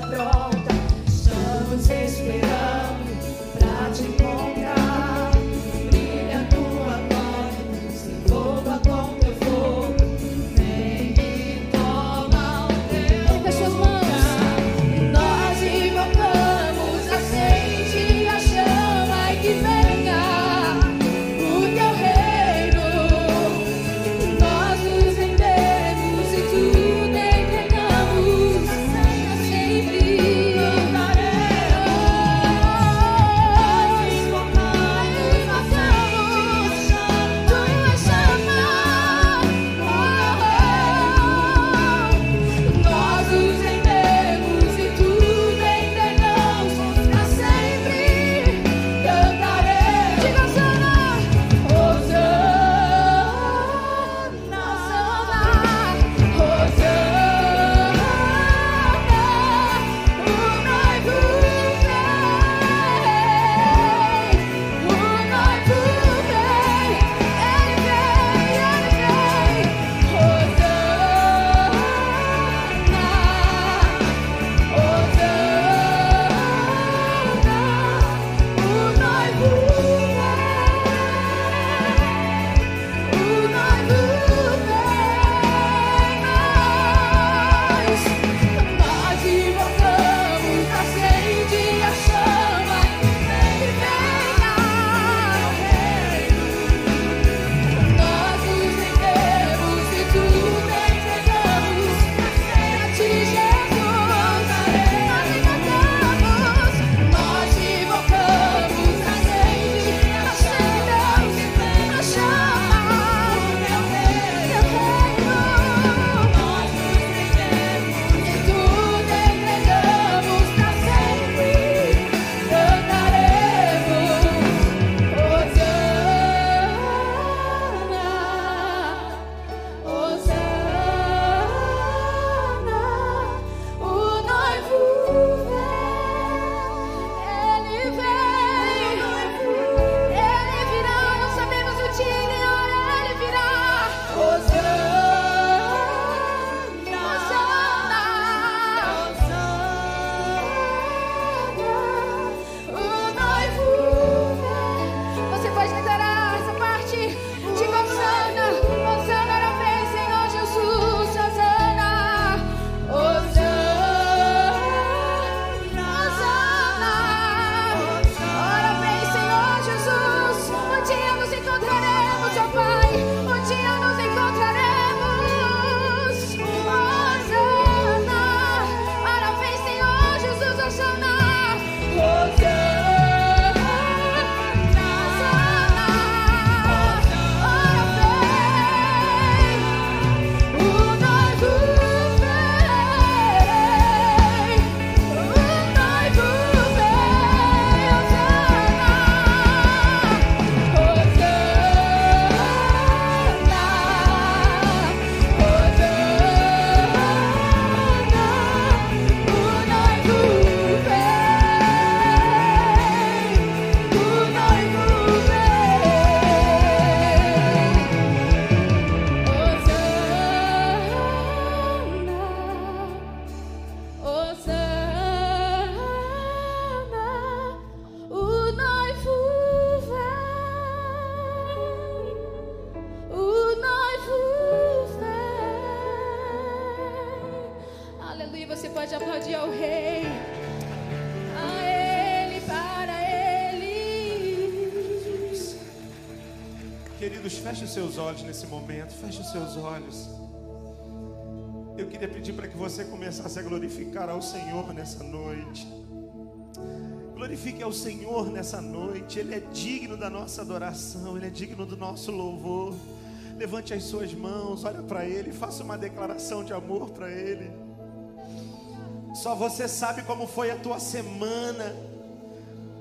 pronta, estamos esperando. Queria pedir para que você começasse a glorificar ao Senhor nessa noite. Glorifique ao Senhor nessa noite, Ele é digno da nossa adoração, Ele é digno do nosso louvor. Levante as suas mãos, olha para Ele, faça uma declaração de amor para Ele. Só você sabe como foi a tua semana.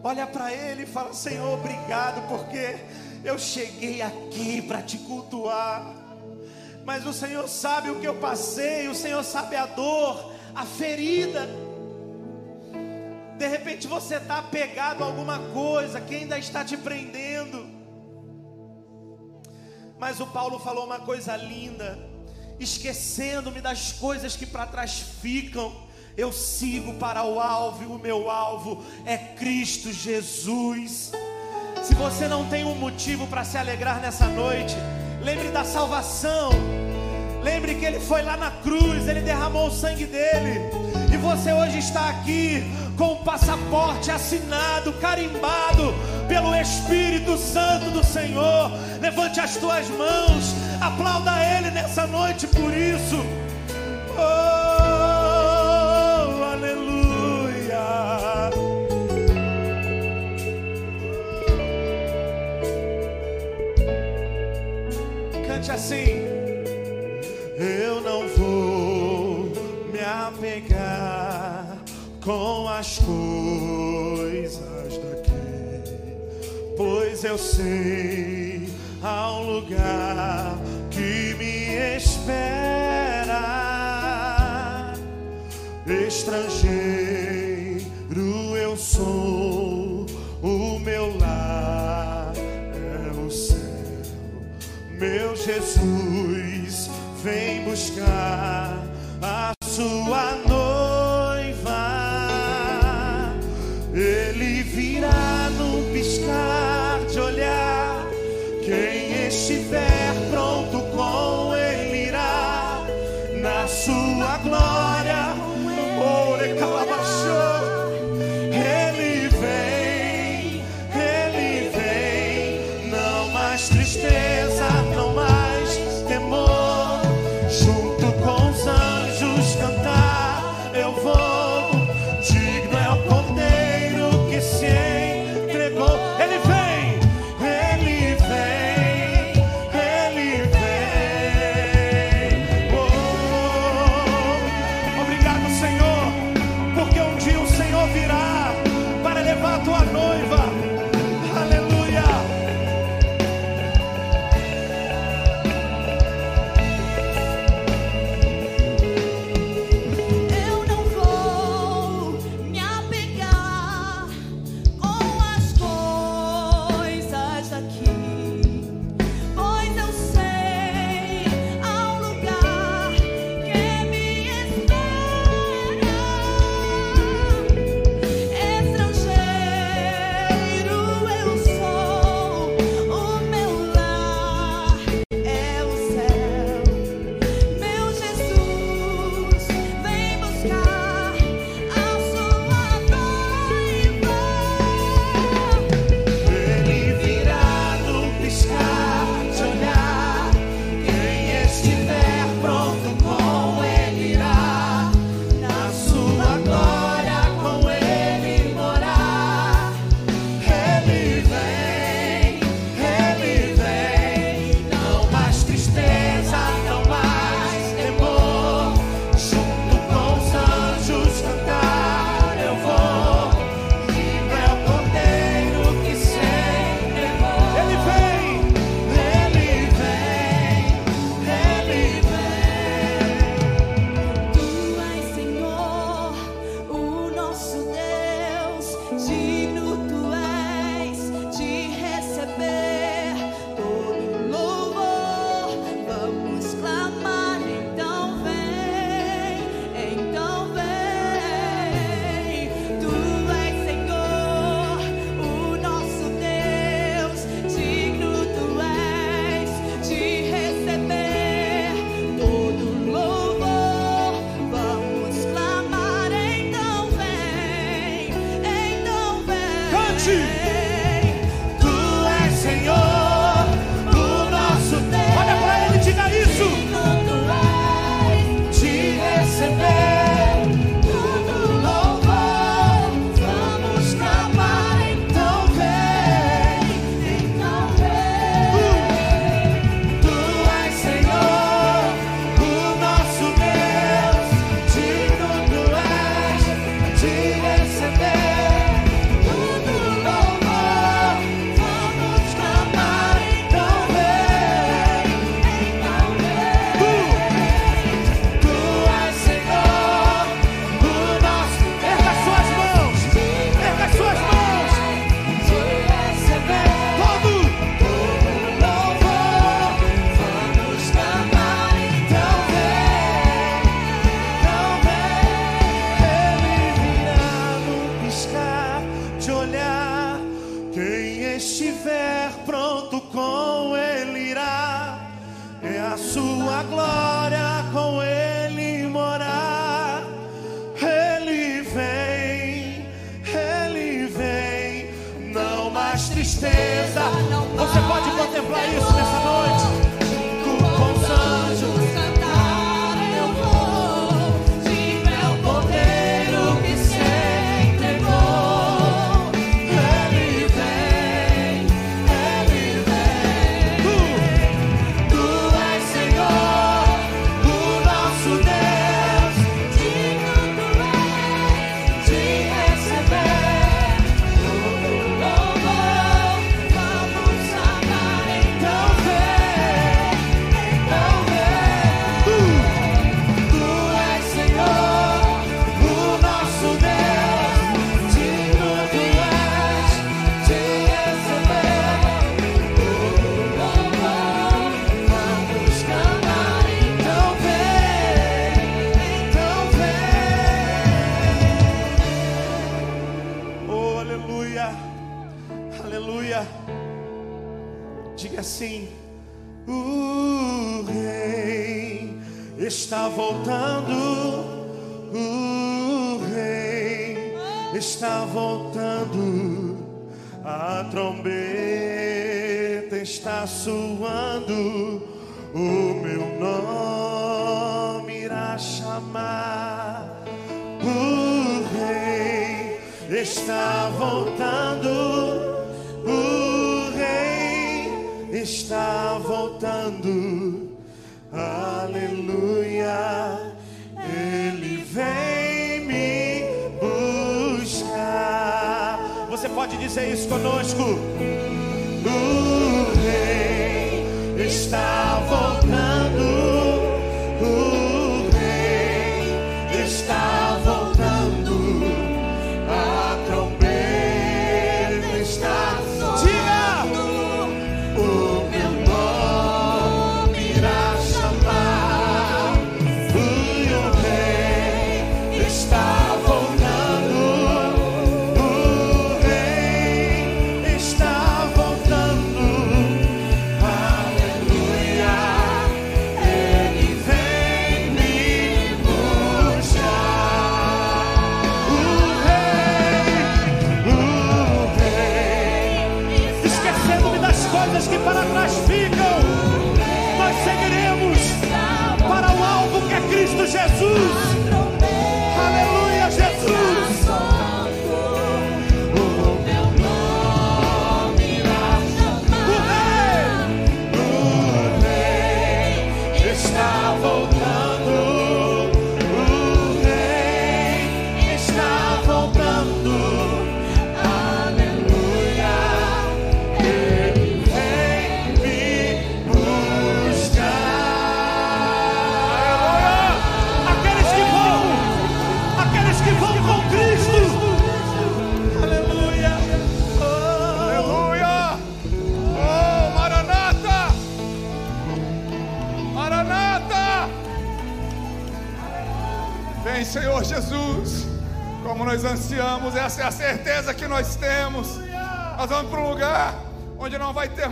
Olha para Ele e fala: Senhor, obrigado, porque eu cheguei aqui para te cultuar. Mas o Senhor sabe o que eu passei, o Senhor sabe a dor, a ferida. De repente você está apegado a alguma coisa que ainda está te prendendo. Mas o Paulo falou uma coisa linda, esquecendo-me das coisas que para trás ficam, eu sigo para o alvo, e o meu alvo é Cristo Jesus. Se você não tem um motivo para se alegrar nessa noite, lembre da salvação. Lembre que ele foi lá na cruz, ele derramou o sangue dele. E você hoje está aqui com o passaporte assinado, carimbado pelo Espírito Santo do Senhor. Levante as tuas mãos, aplauda Ele nessa noite por isso. Oh, assim. Eu não vou me apegar com as coisas daqui, pois eu sei há um lugar que me espera. Estrangeiro eu sou, o meu lar. Meu Jesus vem buscar a sua noiva. Ele virá num piscar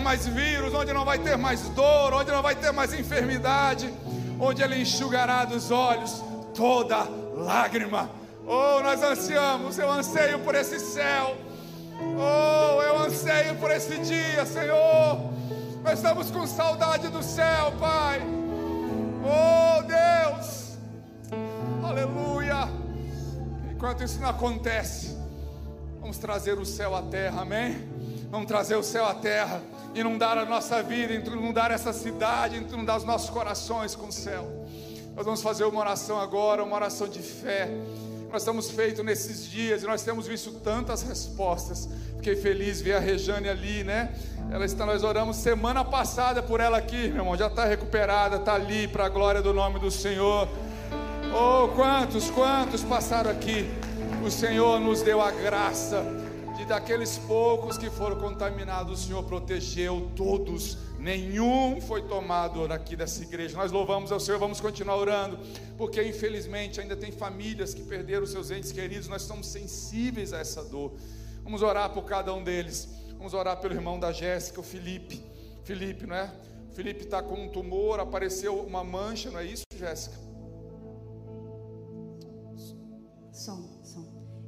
mais vírus, onde não vai ter mais dor, onde não vai ter mais enfermidade, onde Ele enxugará dos olhos toda lágrima. Oh, nós ansiamos, eu anseio por esse céu. Oh, eu anseio por esse dia, Senhor. Nós estamos com saudade do céu, Pai. Oh, Deus. Aleluia. Enquanto isso não acontece, vamos trazer o céu à terra, amém? Vamos trazer o céu à terra, inundar a nossa vida, inundar essa cidade, inundar os nossos corações com o céu. Nós vamos fazer uma oração agora, uma oração de fé. Nós estamos feito nesses dias e nós temos visto tantas respostas. Fiquei feliz ver a Rejane ali, né? Ela está, nós oramos semana passada por ela aqui, meu irmão. Já está recuperada, está ali para a glória do nome do Senhor. Oh, quantos, quantos passaram aqui? O Senhor nos deu a graça de daqueles poucos que foram contaminados, o Senhor protegeu todos. Nenhum foi tomado aqui dessa igreja. Nós louvamos ao Senhor, vamos continuar orando, porque infelizmente ainda tem famílias que perderam seus entes queridos. Nós estamos sensíveis a essa dor. Vamos orar por cada um deles. Vamos orar pelo irmão da Jéssica, o Felipe. Felipe, não é? Felipe está com um tumor, apareceu uma mancha, não é isso, Jéssica? Som.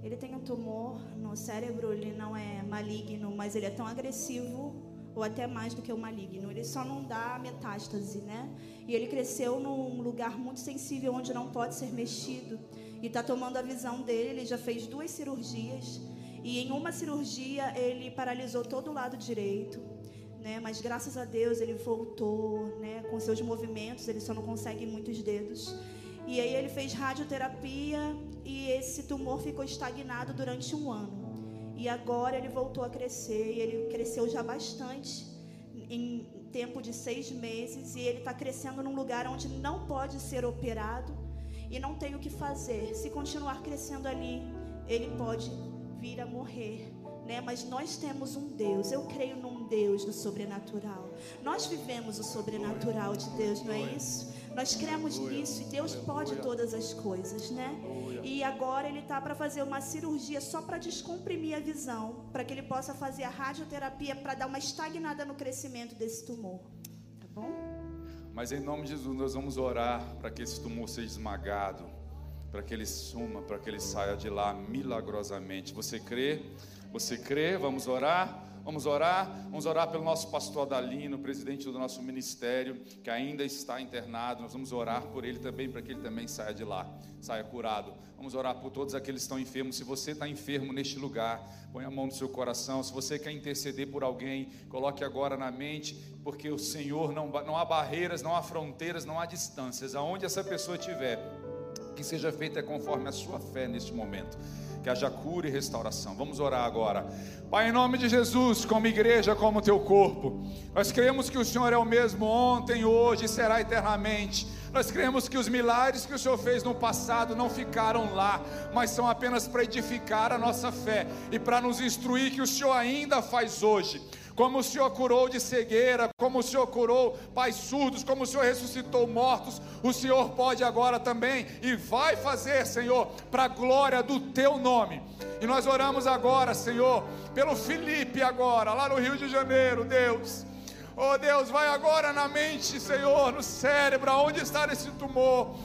Ele tem um tumor no cérebro, ele não é maligno, mas ele é tão agressivo, ou até mais do que o maligno. Ele só não dá metástase, né? E ele cresceu num lugar muito sensível, onde não pode ser mexido. E está tomando a visão dele, ele já fez duas cirurgias. E em uma cirurgia, ele paralisou todo o lado direito. Né? Mas graças a Deus ele voltou, né? Com seus movimentos, ele só não consegue muitos dedos. E aí ele fez radioterapia e esse tumor ficou estagnado durante um ano. E agora ele voltou a crescer e ele cresceu já bastante em tempo de seis meses e ele está crescendo num lugar onde não pode ser operado e não tem o que fazer. Se continuar crescendo ali, ele pode vir a morrer. Né? Mas nós temos um Deus, eu creio num Deus do sobrenatural. Nós vivemos o sobrenatural de Deus, não é isso? Nós cremos nisso e Deus pode todas as coisas, né? E agora ele tá para fazer uma cirurgia só para descomprimir a visão, para que ele possa fazer a radioterapia para dar uma estagnada no crescimento desse tumor. Tá bom? Mas em nome de Jesus nós vamos orar para que esse tumor seja esmagado, para que ele suma, para que ele saia de lá milagrosamente. Você crê? Você crê? Vamos orar? Vamos orar, vamos orar pelo nosso pastor Adalino, presidente do nosso ministério, que ainda está internado. Nós vamos orar por ele também, para que ele também saia de lá, saia curado. Vamos orar por todos aqueles que estão enfermos. Se você está enfermo neste lugar, põe a mão no seu coração. Se você quer interceder por alguém, coloque agora na mente, porque o Senhor não, não há barreiras, não há fronteiras, não há distâncias. Aonde essa pessoa estiver, que seja feita conforme a sua fé neste momento que haja cura e restauração. Vamos orar agora. Pai, em nome de Jesus, como igreja, como teu corpo, nós cremos que o Senhor é o mesmo ontem, hoje e será eternamente. Nós cremos que os milagres que o Senhor fez no passado não ficaram lá, mas são apenas para edificar a nossa fé e para nos instruir que o Senhor ainda faz hoje como o Senhor curou de cegueira, como o Senhor curou pais surdos, como o Senhor ressuscitou mortos, o Senhor pode agora também e vai fazer, Senhor, para a glória do teu nome. E nós oramos agora, Senhor, pelo Felipe agora, lá no Rio de Janeiro, Deus. Oh Deus, vai agora na mente, Senhor, no cérebro, aonde está esse tumor.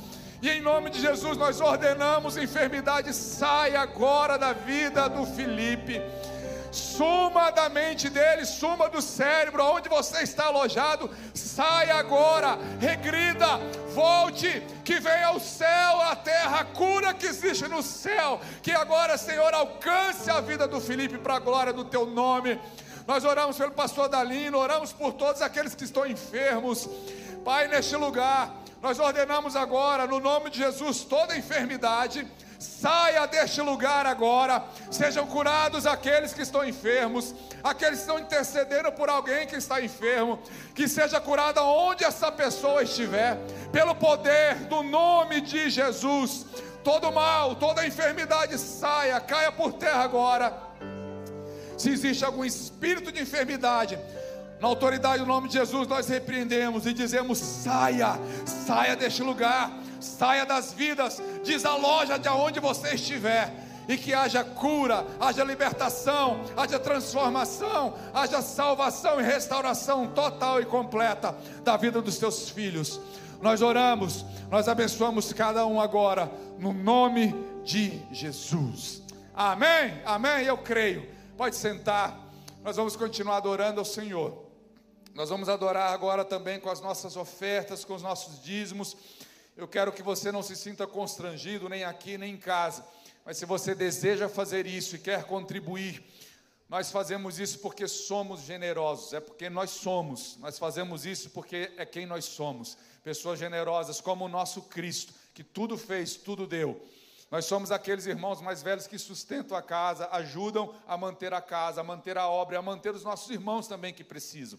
E em nome de Jesus nós ordenamos: enfermidade sai agora da vida do Felipe suma da mente dele, suma do cérebro, onde você está alojado, sai agora, regrida, volte, que venha ao céu, a terra, a cura que existe no céu, que agora, Senhor, alcance a vida do Felipe para a glória do teu nome. Nós oramos pelo pastor Dalino, oramos por todos aqueles que estão enfermos, Pai, neste lugar, nós ordenamos agora, no nome de Jesus, toda enfermidade saia deste lugar agora. Sejam curados aqueles que estão enfermos, aqueles que estão intercedendo por alguém que está enfermo. Que seja curada onde essa pessoa estiver, pelo poder do nome de Jesus. Todo mal, toda enfermidade saia, caia por terra agora. Se existe algum espírito de enfermidade, na autoridade do nome de Jesus, nós repreendemos e dizemos: saia, saia deste lugar saia das vidas, desaloja de onde você estiver. E que haja cura, haja libertação, haja transformação, haja salvação e restauração total e completa da vida dos teus filhos. Nós oramos, nós abençoamos cada um agora, no nome de Jesus. Amém? Amém? Eu creio. Pode sentar. Nós vamos continuar adorando ao Senhor. Nós vamos adorar agora também com as nossas ofertas, com os nossos dízimos. Eu quero que você não se sinta constrangido, nem aqui, nem em casa. Mas se você deseja fazer isso e quer contribuir, nós fazemos isso porque somos generosos, é porque nós somos. Nós fazemos isso porque é quem nós somos. Pessoas generosas como o nosso Cristo, que tudo fez, tudo deu. Nós somos aqueles irmãos mais velhos que sustentam a casa, ajudam a manter a casa, a manter a obra, a manter os nossos irmãos também que precisam.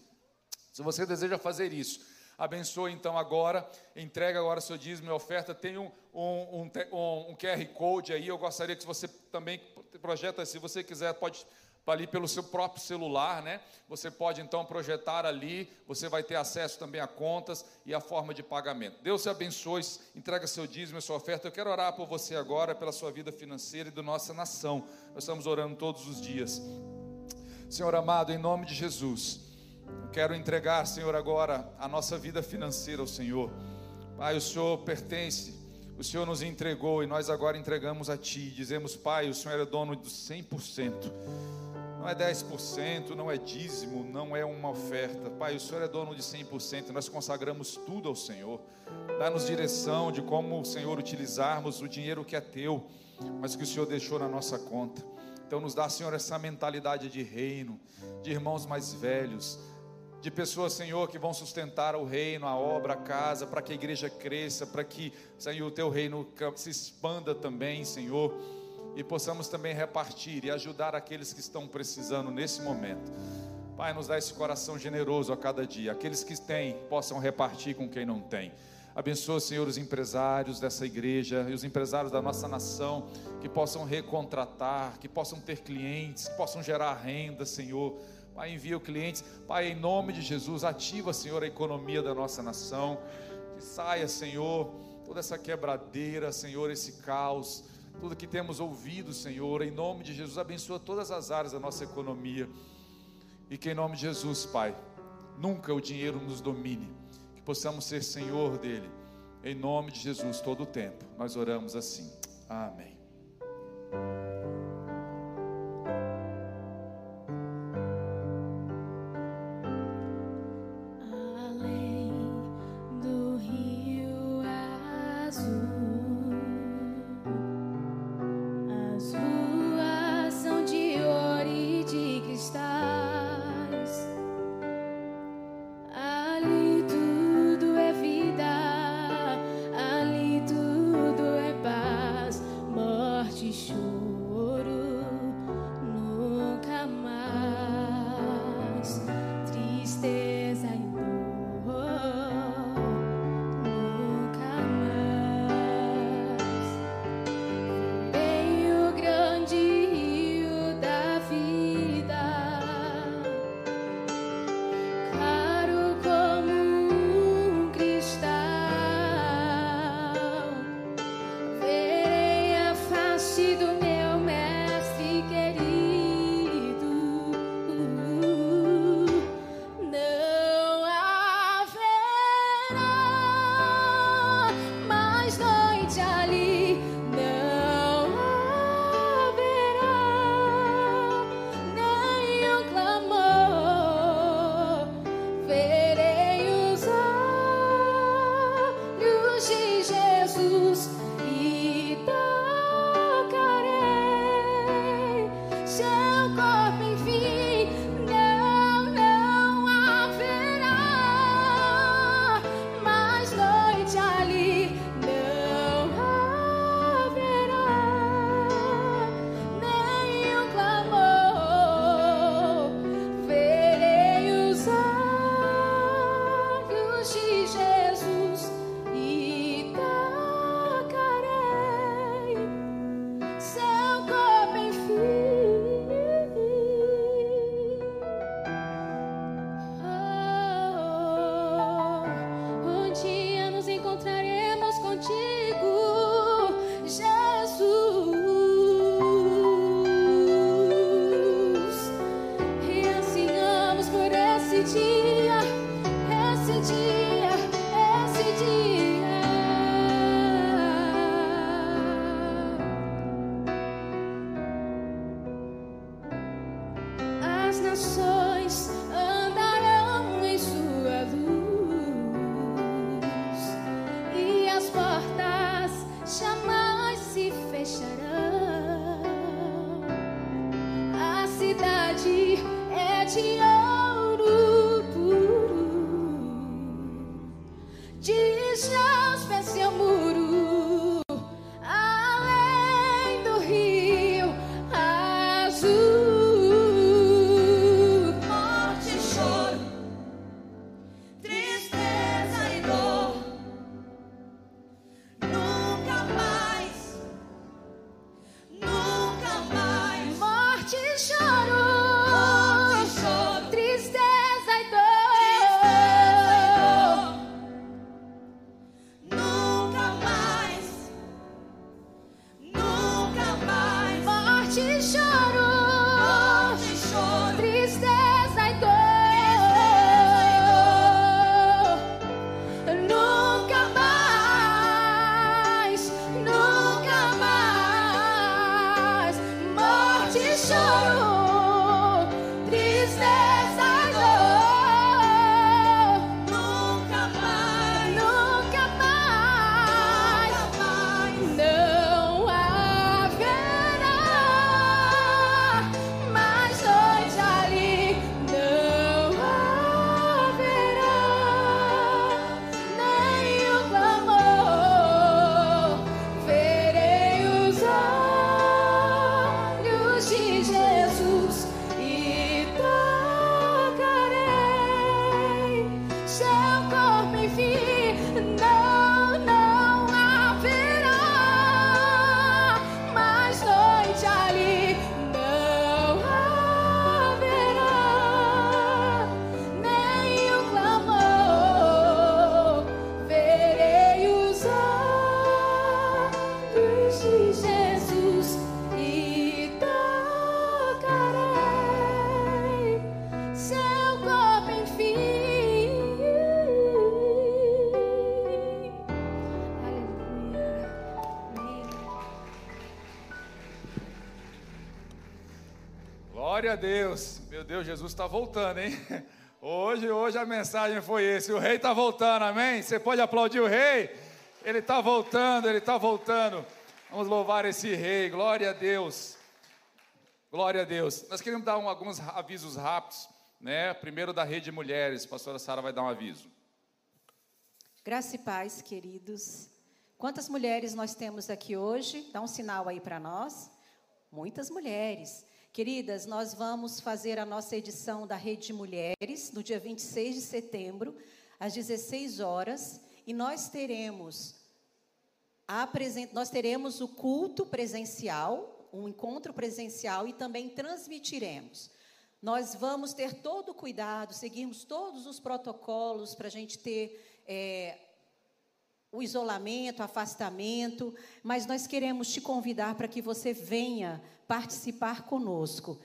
Se você deseja fazer isso, Abençoe então agora, entrega agora seu dízimo e oferta. Tem um, um, um, um QR Code aí. Eu gostaria que você também projeta, se você quiser, pode ali pelo seu próprio celular, né? Você pode então projetar ali, você vai ter acesso também a contas e a forma de pagamento. Deus te abençoe, entrega seu dízimo e sua oferta. Eu quero orar por você agora, pela sua vida financeira e da nossa nação. Nós estamos orando todos os dias. Senhor amado, em nome de Jesus, Eu quero entregar, Senhor, agora a nossa vida financeira ao Senhor. Pai, o Senhor pertence, o Senhor nos entregou e nós agora entregamos a Ti. Dizemos, Pai, o Senhor é dono dos 100%. Não é 10%, não é dízimo, não é uma oferta. Pai, o Senhor é dono de 100%. Nós consagramos tudo ao Senhor. Dá-nos direção de como, Senhor, utilizarmos o dinheiro que é teu, mas que o Senhor deixou na nossa conta. Então, nos dá, Senhor, essa mentalidade de reino, de irmãos mais velhos, de pessoas, Senhor, que vão sustentar o reino, a obra, a casa, para que a igreja cresça, para que, Senhor, o teu reino se expanda também, Senhor e possamos também repartir e ajudar aqueles que estão precisando nesse momento. Pai, nos dá esse coração generoso a cada dia. Aqueles que têm possam repartir com quem não tem. Abençoa, Senhor, os empresários dessa igreja e os empresários da nossa nação que possam recontratar, que possam ter clientes, que possam gerar renda, Senhor. Pai, envia clientes. Pai, em nome de Jesus, ativa, Senhor, a economia da nossa nação. Que saia, Senhor, toda essa quebradeira, Senhor, esse caos tudo que temos ouvido, Senhor, em nome de Jesus, abençoa todas as áreas da nossa economia. E que em nome de Jesus, Pai, nunca o dinheiro nos domine, que possamos ser Senhor dele. Em nome de Jesus, todo o tempo. Nós oramos assim. Amém. Glória a Deus. Meu Deus, Jesus está voltando, hein? Hoje, hoje a mensagem foi esse. O rei está voltando, amém? Você pode aplaudir o rei? Ele está voltando, ele está voltando. Vamos louvar esse rei. Glória a Deus. Glória a Deus. Nós queremos dar um, alguns avisos rápidos, né? Primeiro da Rede Mulheres. A pastora Sara vai dar um aviso. Graça e paz, queridos. Quantas mulheres nós temos aqui hoje? Dá um sinal aí para nós. Muitas mulheres. Queridas, nós vamos fazer a nossa edição da Rede de Mulheres no dia 26 de setembro, às 16 horas, e nós teremos a nós teremos o culto presencial, um encontro presencial e também transmitiremos. Nós vamos ter todo o cuidado, seguirmos todos os protocolos para a gente ter é, o isolamento, afastamento, mas nós queremos te convidar para que você venha participar conosco.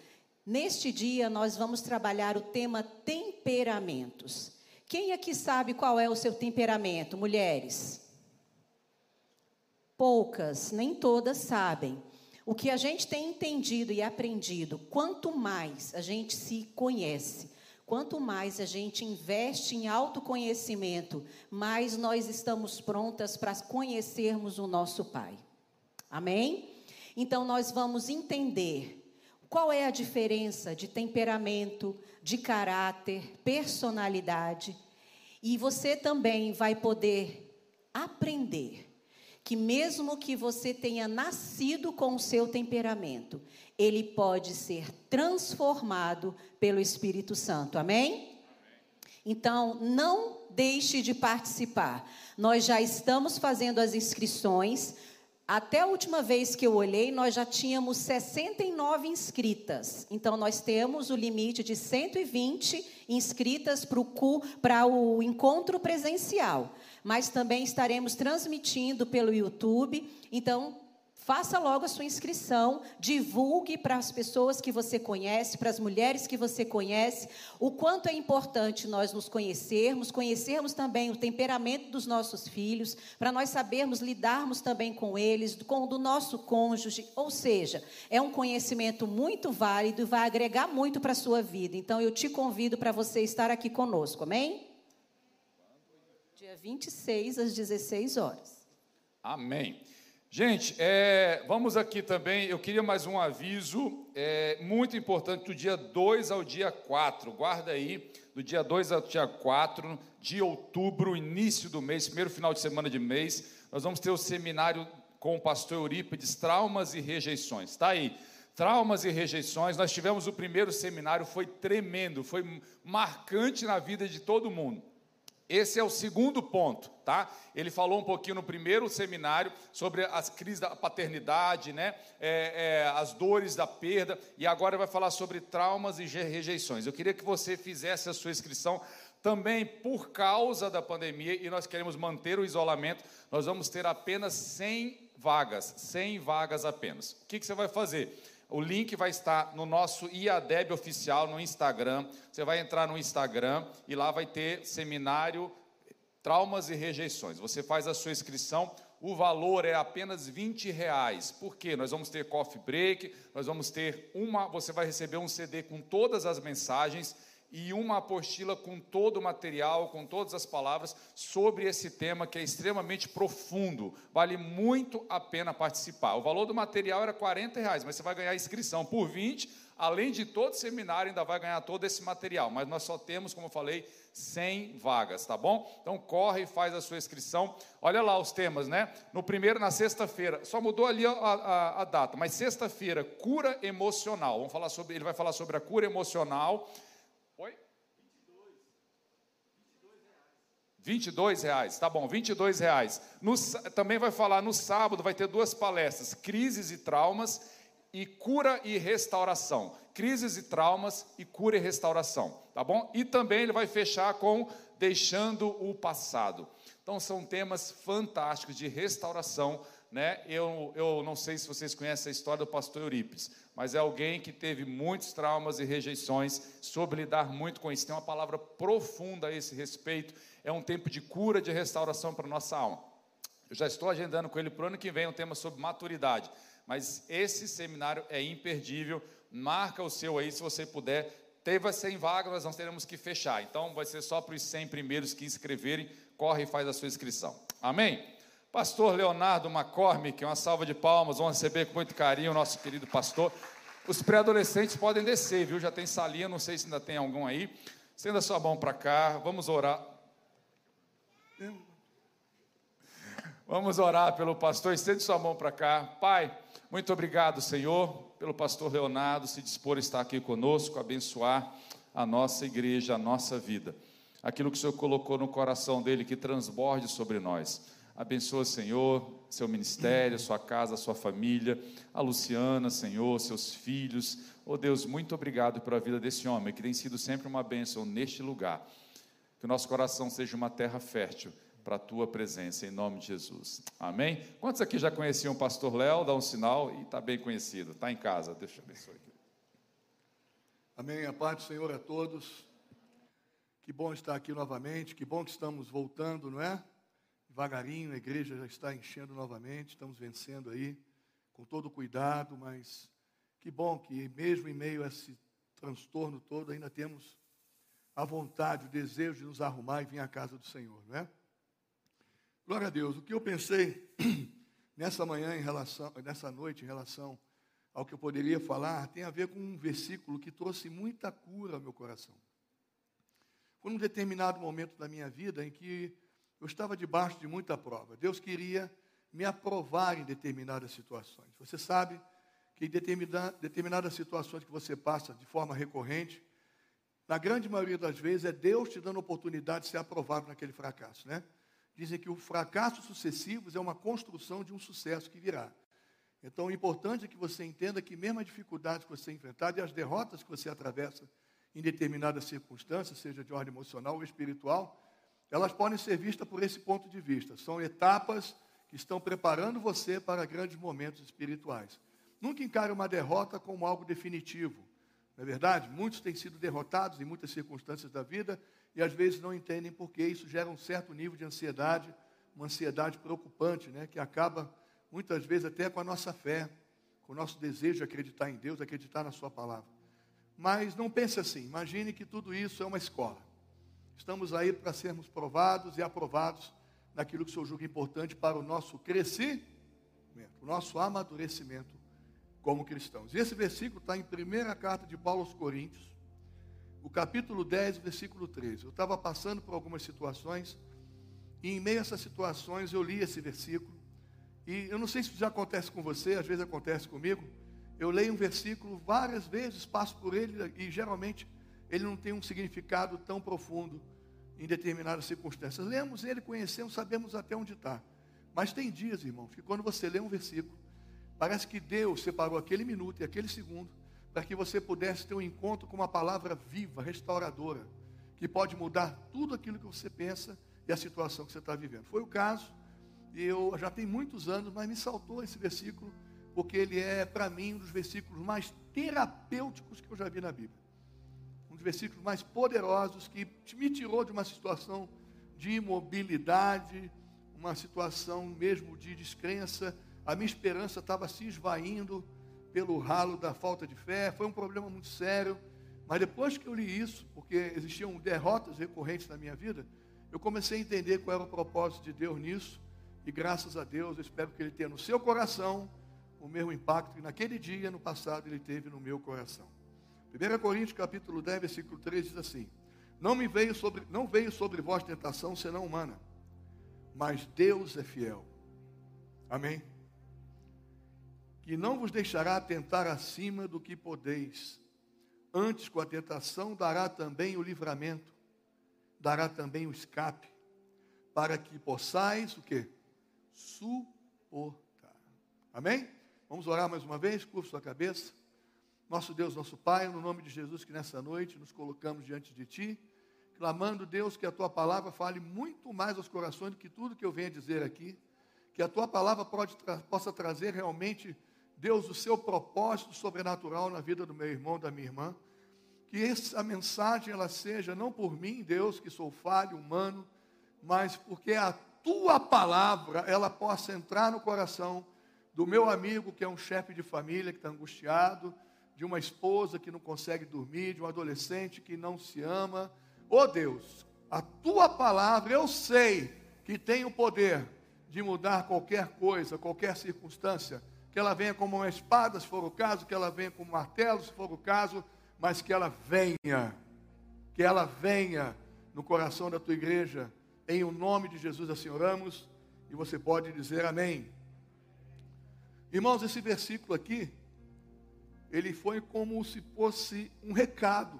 Neste dia, nós vamos trabalhar o tema temperamentos. Quem aqui sabe qual é o seu temperamento, mulheres? Poucas, nem todas sabem. O que a gente tem entendido e aprendido, quanto mais a gente se conhece, quanto mais a gente investe em autoconhecimento, mais nós estamos prontas para conhecermos o nosso Pai. Amém? Então, nós vamos entender qual é a diferença de temperamento, de caráter, personalidade. E você também vai poder aprender que, mesmo que você tenha nascido com o seu temperamento, ele pode ser transformado pelo Espírito Santo. Amém? Então, não deixe de participar. Nós já estamos fazendo as inscrições. Até a última vez que eu olhei, nós já tínhamos 69 inscritas. Então, nós temos o limite de 120 inscritas para o encontro presencial. Mas também estaremos transmitindo pelo YouTube. Então, Faça logo a sua inscrição, divulgue para as pessoas que você conhece, para as mulheres que você conhece, o quanto é importante nós nos conhecermos, conhecermos também o temperamento dos nossos filhos, para nós sabermos lidarmos também com eles, com o do nosso cônjuge. Ou seja, é um conhecimento muito válido e vai agregar muito para a sua vida. Então eu te convido para você estar aqui conosco, amém? Dia 26 às 16 horas. Amém. Gente, é, vamos aqui também. Eu queria mais um aviso é, muito importante do dia 2 ao dia 4. Guarda aí, do dia 2 ao dia 4 de outubro, início do mês, primeiro final de semana de mês, nós vamos ter o seminário com o pastor Eurípides, Traumas e Rejeições. Está aí. Traumas e rejeições. Nós tivemos o primeiro seminário, foi tremendo, foi marcante na vida de todo mundo. Esse é o segundo ponto, tá? Ele falou um pouquinho no primeiro seminário sobre as crises da paternidade, né? É, é, as dores da perda, e agora vai falar sobre traumas e rejeições. Eu queria que você fizesse a sua inscrição também por causa da pandemia, e nós queremos manter o isolamento, nós vamos ter apenas 100 vagas, 100 vagas apenas. O que, que você vai fazer? O link vai estar no nosso IADEB oficial no Instagram. Você vai entrar no Instagram e lá vai ter seminário Traumas e Rejeições. Você faz a sua inscrição. O valor é apenas 20 reais. Por quê? Nós vamos ter coffee break, nós vamos ter uma. Você vai receber um CD com todas as mensagens e uma apostila com todo o material, com todas as palavras sobre esse tema que é extremamente profundo. Vale muito a pena participar. O valor do material era 40 reais, mas você vai ganhar inscrição por 20, além de todo seminário, ainda vai ganhar todo esse material. Mas nós só temos, como eu falei, 100 vagas, tá bom? Então corre e faz a sua inscrição. Olha lá os temas, né? No primeiro, na sexta-feira, só mudou ali a, a, a data, mas sexta-feira, cura emocional. Vamos falar sobre, ele vai falar sobre a cura emocional 22 reais, tá bom, 22 reais. No, também vai falar no sábado, vai ter duas palestras: crises e traumas e cura e restauração. Crises e traumas e cura e restauração, tá bom? E também ele vai fechar com deixando o passado. Então são temas fantásticos de restauração né? Eu, eu não sei se vocês conhecem a história do pastor Eurípides, mas é alguém que teve muitos traumas e rejeições, soube lidar muito com isso. Tem uma palavra profunda a esse respeito. É um tempo de cura, de restauração para a nossa alma. Eu já estou agendando com ele para o ano que vem um tema sobre maturidade. Mas esse seminário é imperdível. marca o seu aí se você puder. Teve 100 vagas, nós teremos que fechar. Então vai ser só para os 100 primeiros que inscreverem. Corre e faz a sua inscrição. Amém? Pastor Leonardo McCormick, uma salva de palmas. Vamos receber com muito carinho o nosso querido pastor. Os pré-adolescentes podem descer, viu? Já tem salinha, não sei se ainda tem algum aí. Estenda sua mão para cá, vamos orar. Vamos orar pelo pastor, estende sua mão para cá. Pai, muito obrigado, Senhor, pelo pastor Leonardo se dispor a estar aqui conosco, abençoar a nossa igreja, a nossa vida. Aquilo que o Senhor colocou no coração dele, que transborde sobre nós. Abençoa, Senhor, seu ministério, sua casa, sua família, a Luciana, Senhor, seus filhos. Oh Deus, muito obrigado pela vida desse homem, que tem sido sempre uma bênção neste lugar. Que o nosso coração seja uma terra fértil para a tua presença, em nome de Jesus. Amém? Quantos aqui já conheciam o pastor Léo? Dá um sinal e está bem conhecido. Está em casa. Eu abençoar aqui. Amém. A paz do Senhor a todos. Que bom estar aqui novamente. Que bom que estamos voltando, não é? Devagarinho, a igreja já está enchendo novamente. Estamos vencendo aí, com todo cuidado, mas que bom que, mesmo em meio a esse transtorno todo, ainda temos a vontade, o desejo de nos arrumar e vir à casa do Senhor, não é? Glória a Deus. O que eu pensei nessa manhã em relação, nessa noite em relação ao que eu poderia falar, tem a ver com um versículo que trouxe muita cura ao meu coração. Foi num determinado momento da minha vida em que eu estava debaixo de muita prova. Deus queria me aprovar em determinadas situações. Você sabe que em determinadas situações que você passa de forma recorrente, na grande maioria das vezes é Deus te dando oportunidade de ser aprovado naquele fracasso, né? dizem que o fracasso sucessivos é uma construção de um sucesso que virá. Então, o importante é que você entenda que mesmo as dificuldades que você enfrentar e as derrotas que você atravessa em determinadas circunstâncias, seja de ordem emocional ou espiritual, elas podem ser vistas por esse ponto de vista. São etapas que estão preparando você para grandes momentos espirituais. Nunca encare uma derrota como algo definitivo. Não é verdade? Muitos têm sido derrotados em muitas circunstâncias da vida e às vezes não entendem porque isso gera um certo nível de ansiedade, uma ansiedade preocupante, né, que acaba muitas vezes até com a nossa fé, com o nosso desejo de acreditar em Deus, acreditar na Sua palavra. Mas não pense assim, imagine que tudo isso é uma escola. Estamos aí para sermos provados e aprovados naquilo que o Senhor julga importante para o nosso crescimento, o nosso amadurecimento como cristãos. Esse versículo está em primeira carta de Paulo aos Coríntios, o capítulo 10, versículo 13. Eu estava passando por algumas situações, e em meio a essas situações eu li esse versículo, e eu não sei se isso já acontece com você, às vezes acontece comigo. Eu leio um versículo várias vezes, passo por ele, e geralmente ele não tem um significado tão profundo em determinadas circunstâncias. Lemos ele, conhecemos, sabemos até onde está. Mas tem dias, irmãos, que quando você lê um versículo, parece que Deus separou aquele minuto e aquele segundo para que você pudesse ter um encontro com uma palavra viva, restauradora, que pode mudar tudo aquilo que você pensa e a situação que você está vivendo. Foi o caso, e eu já tenho muitos anos, mas me saltou esse versículo, porque ele é, para mim, um dos versículos mais terapêuticos que eu já vi na Bíblia. Um dos versículos mais poderosos que me tirou de uma situação de imobilidade, uma situação mesmo de descrença. A minha esperança estava se esvaindo pelo ralo da falta de fé, foi um problema muito sério. Mas depois que eu li isso, porque existiam derrotas recorrentes na minha vida, eu comecei a entender qual era o propósito de Deus nisso. E graças a Deus, eu espero que Ele tenha no seu coração o mesmo impacto que naquele dia, no passado, Ele teve no meu coração. 1 Coríntios capítulo 10, versículo 3 diz assim: Não me veio sobre, não veio sobre vós tentação senão humana, mas Deus é fiel. Amém? Que não vos deixará tentar acima do que podeis. Antes, com a tentação, dará também o livramento, dará também o escape, para que possais o que? Suportar. Amém? Vamos orar mais uma vez, curva sua cabeça. Nosso Deus, nosso Pai, no nome de Jesus, que nessa noite nos colocamos diante de Ti, clamando, Deus, que a Tua palavra fale muito mais aos corações do que tudo que eu venho dizer aqui, que a Tua palavra pode, possa trazer realmente Deus, o seu propósito sobrenatural na vida do meu irmão, da minha irmã. Que essa mensagem ela seja não por mim, Deus, que sou falho, humano, mas porque a tua palavra ela possa entrar no coração do meu amigo que é um chefe de família que está angustiado, de uma esposa que não consegue dormir, de um adolescente que não se ama. Ô oh Deus, a tua palavra eu sei que tem o poder de mudar qualquer coisa, qualquer circunstância. Que ela venha como uma espada, se for o caso, que ela venha como um martelo, se for o caso, mas que ela venha, que ela venha no coração da tua igreja, em o nome de Jesus assim oramos, e você pode dizer amém. Irmãos, esse versículo aqui, ele foi como se fosse um recado,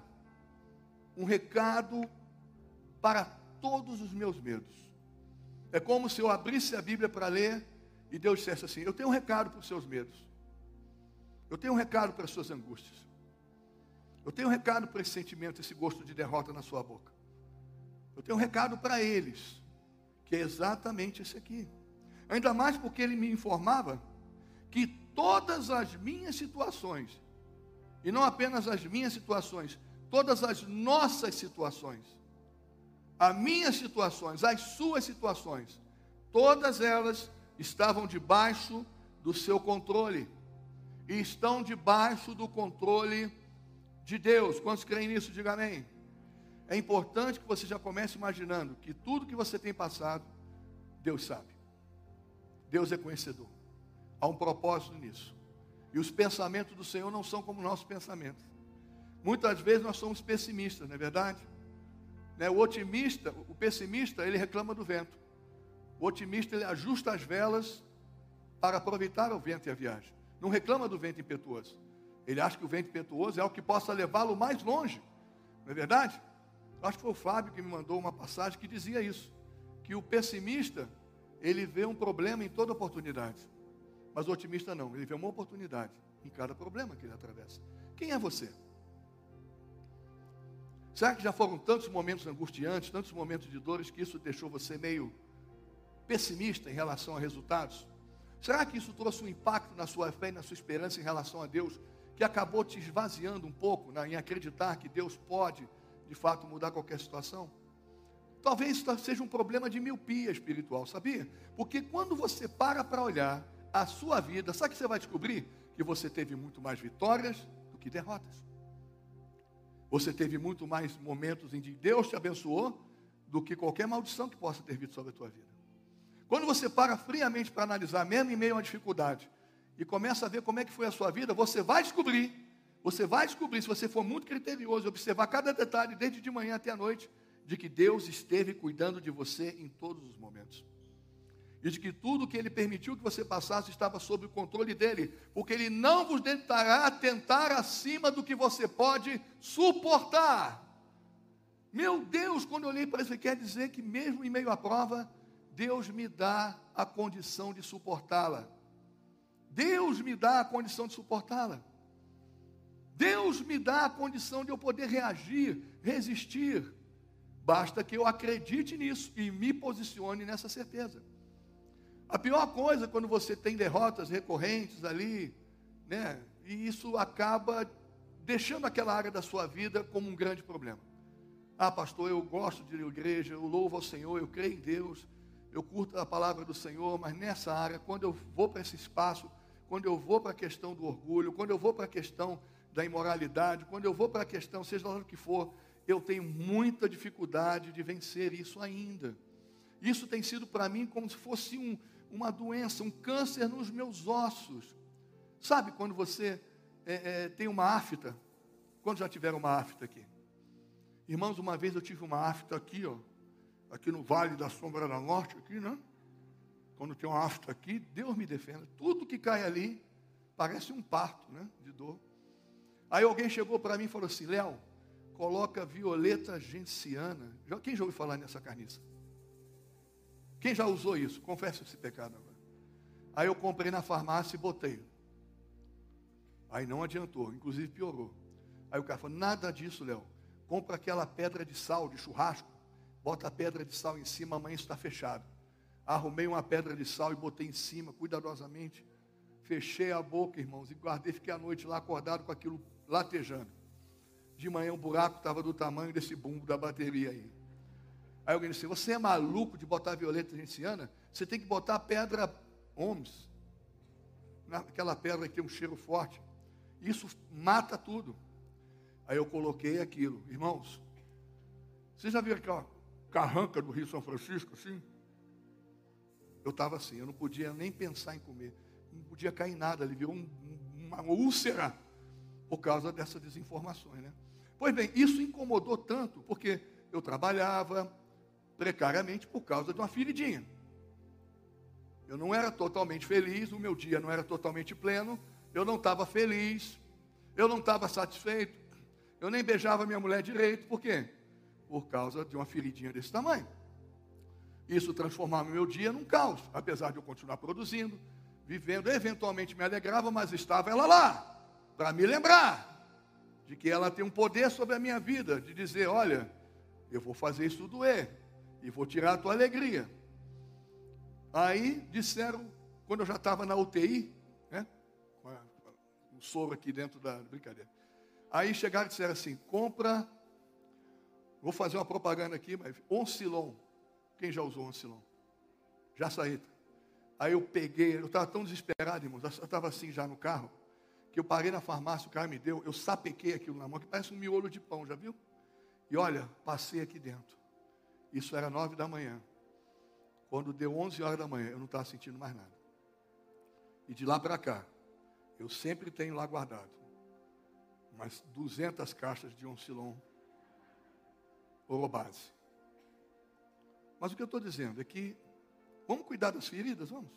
um recado para todos os meus medos. É como se eu abrisse a Bíblia para ler e Deus dissesse assim: Eu tenho um recado para os seus medos, eu tenho um recado para as suas angústias, eu tenho um recado para esse sentimento, esse gosto de derrota na sua boca, eu tenho um recado para eles, que é exatamente esse aqui. Ainda mais porque ele me informava que todas as minhas situações, e não apenas as minhas situações, todas as nossas situações, as minhas situações, as suas situações, todas elas estavam debaixo do seu controle e estão debaixo do controle de Deus. Quantos creem nisso? Diga amém. É importante que você já comece imaginando que tudo que você tem passado, Deus sabe. Deus é conhecedor. Há um propósito nisso. E os pensamentos do Senhor não são como nossos pensamentos. Muitas vezes nós somos pessimistas, não é verdade? Né? O otimista, o pessimista, ele reclama do vento. O otimista, ele ajusta as velas para aproveitar o vento e a viagem. Não reclama do vento impetuoso. Ele acha que o vento impetuoso é o que possa levá-lo mais longe. Não é verdade? Acho que foi o Fábio que me mandou uma passagem que dizia isso. Que o pessimista, ele vê um problema em toda oportunidade. Mas o otimista não, ele vê uma oportunidade em cada problema que ele atravessa. Quem é você? Será que já foram tantos momentos angustiantes, tantos momentos de dores, que isso deixou você meio pessimista em relação a resultados? Será que isso trouxe um impacto na sua fé e na sua esperança em relação a Deus, que acabou te esvaziando um pouco né, em acreditar que Deus pode, de fato, mudar qualquer situação? Talvez isso seja um problema de miopia espiritual, sabia? Porque quando você para para olhar a sua vida, sabe que você vai descobrir? Que você teve muito mais vitórias do que derrotas. Você teve muito mais momentos em que Deus te abençoou do que qualquer maldição que possa ter vindo sobre a tua vida. Quando você para friamente para analisar, mesmo em meio a uma dificuldade, e começa a ver como é que foi a sua vida, você vai descobrir, você vai descobrir, se você for muito criterioso e observar cada detalhe, desde de manhã até a noite, de que Deus esteve cuidando de você em todos os momentos e de que tudo que ele permitiu que você passasse estava sob o controle dele, porque ele não vos tentará tentar acima do que você pode suportar. Meu Deus, quando eu olhei para isso, quer dizer que mesmo em meio à prova, Deus me dá a condição de suportá-la. Deus me dá a condição de suportá-la. Deus me dá a condição de eu poder reagir, resistir. Basta que eu acredite nisso e me posicione nessa certeza. A pior coisa é quando você tem derrotas recorrentes ali, né? E isso acaba deixando aquela área da sua vida como um grande problema. Ah, pastor, eu gosto de ir à igreja, eu louvo ao Senhor, eu creio em Deus, eu curto a palavra do Senhor, mas nessa área, quando eu vou para esse espaço, quando eu vou para a questão do orgulho, quando eu vou para a questão da imoralidade, quando eu vou para a questão, seja lá o que for, eu tenho muita dificuldade de vencer isso ainda. Isso tem sido para mim como se fosse um, uma doença, um câncer nos meus ossos. Sabe quando você é, é, tem uma afta? Quando já tiveram uma afta aqui? Irmãos, uma vez eu tive uma afta aqui, ó, aqui no Vale da Sombra da Norte, aqui, né? Quando tem uma afta aqui, Deus me defenda. Tudo que cai ali parece um parto, né? De dor. Aí alguém chegou para mim e falou assim: Léo, coloca violeta genciana. Quem já ouviu falar nessa carniça? Quem já usou isso? Confessa esse pecado agora. Aí eu comprei na farmácia e botei. Aí não adiantou, inclusive piorou. Aí o cara falou: nada disso, Léo. Compra aquela pedra de sal de churrasco, bota a pedra de sal em cima, amanhã está fechado. Arrumei uma pedra de sal e botei em cima, cuidadosamente. Fechei a boca, irmãos, e guardei, fiquei a noite lá acordado com aquilo latejando. De manhã o buraco estava do tamanho desse bumbo da bateria aí. Aí alguém disse: Você é maluco de botar violeta genciana? Você tem que botar pedra Oms. Aquela pedra que tem um cheiro forte. Isso mata tudo. Aí eu coloquei aquilo. Irmãos, vocês já viram aquela carranca do Rio São Francisco, assim? Eu estava assim, eu não podia nem pensar em comer. Não podia cair nada, ali virou um, uma úlcera por causa dessas desinformações, né? Pois bem, isso incomodou tanto, porque eu trabalhava precariamente por causa de uma feridinha. Eu não era totalmente feliz, o meu dia não era totalmente pleno, eu não estava feliz, eu não estava satisfeito, eu nem beijava minha mulher direito, por quê? Por causa de uma feridinha desse tamanho. Isso transformava meu dia num caos, apesar de eu continuar produzindo, vivendo, eventualmente me alegrava, mas estava ela lá, para me lembrar de que ela tem um poder sobre a minha vida, de dizer: olha, eu vou fazer isso doer, e vou tirar a tua alegria. Aí disseram, quando eu já estava na UTI, né? O soro aqui dentro da brincadeira. Aí chegaram e disseram assim: compra, vou fazer uma propaganda aqui, mas Oncilon. Quem já usou Oncilon? Já saí. Aí eu peguei, eu estava tão desesperado, irmãos, eu estava assim já no carro, que eu parei na farmácia, o cara me deu, eu sapequei aquilo na mão, que parece um miolo de pão, já viu? E olha, passei aqui dentro. Isso era nove da manhã. Quando deu 11 horas da manhã, eu não estava sentindo mais nada. E de lá para cá, eu sempre tenho lá guardado umas 200 caixas de Oncilon Orobase. Mas o que eu estou dizendo é que vamos cuidar das feridas, vamos.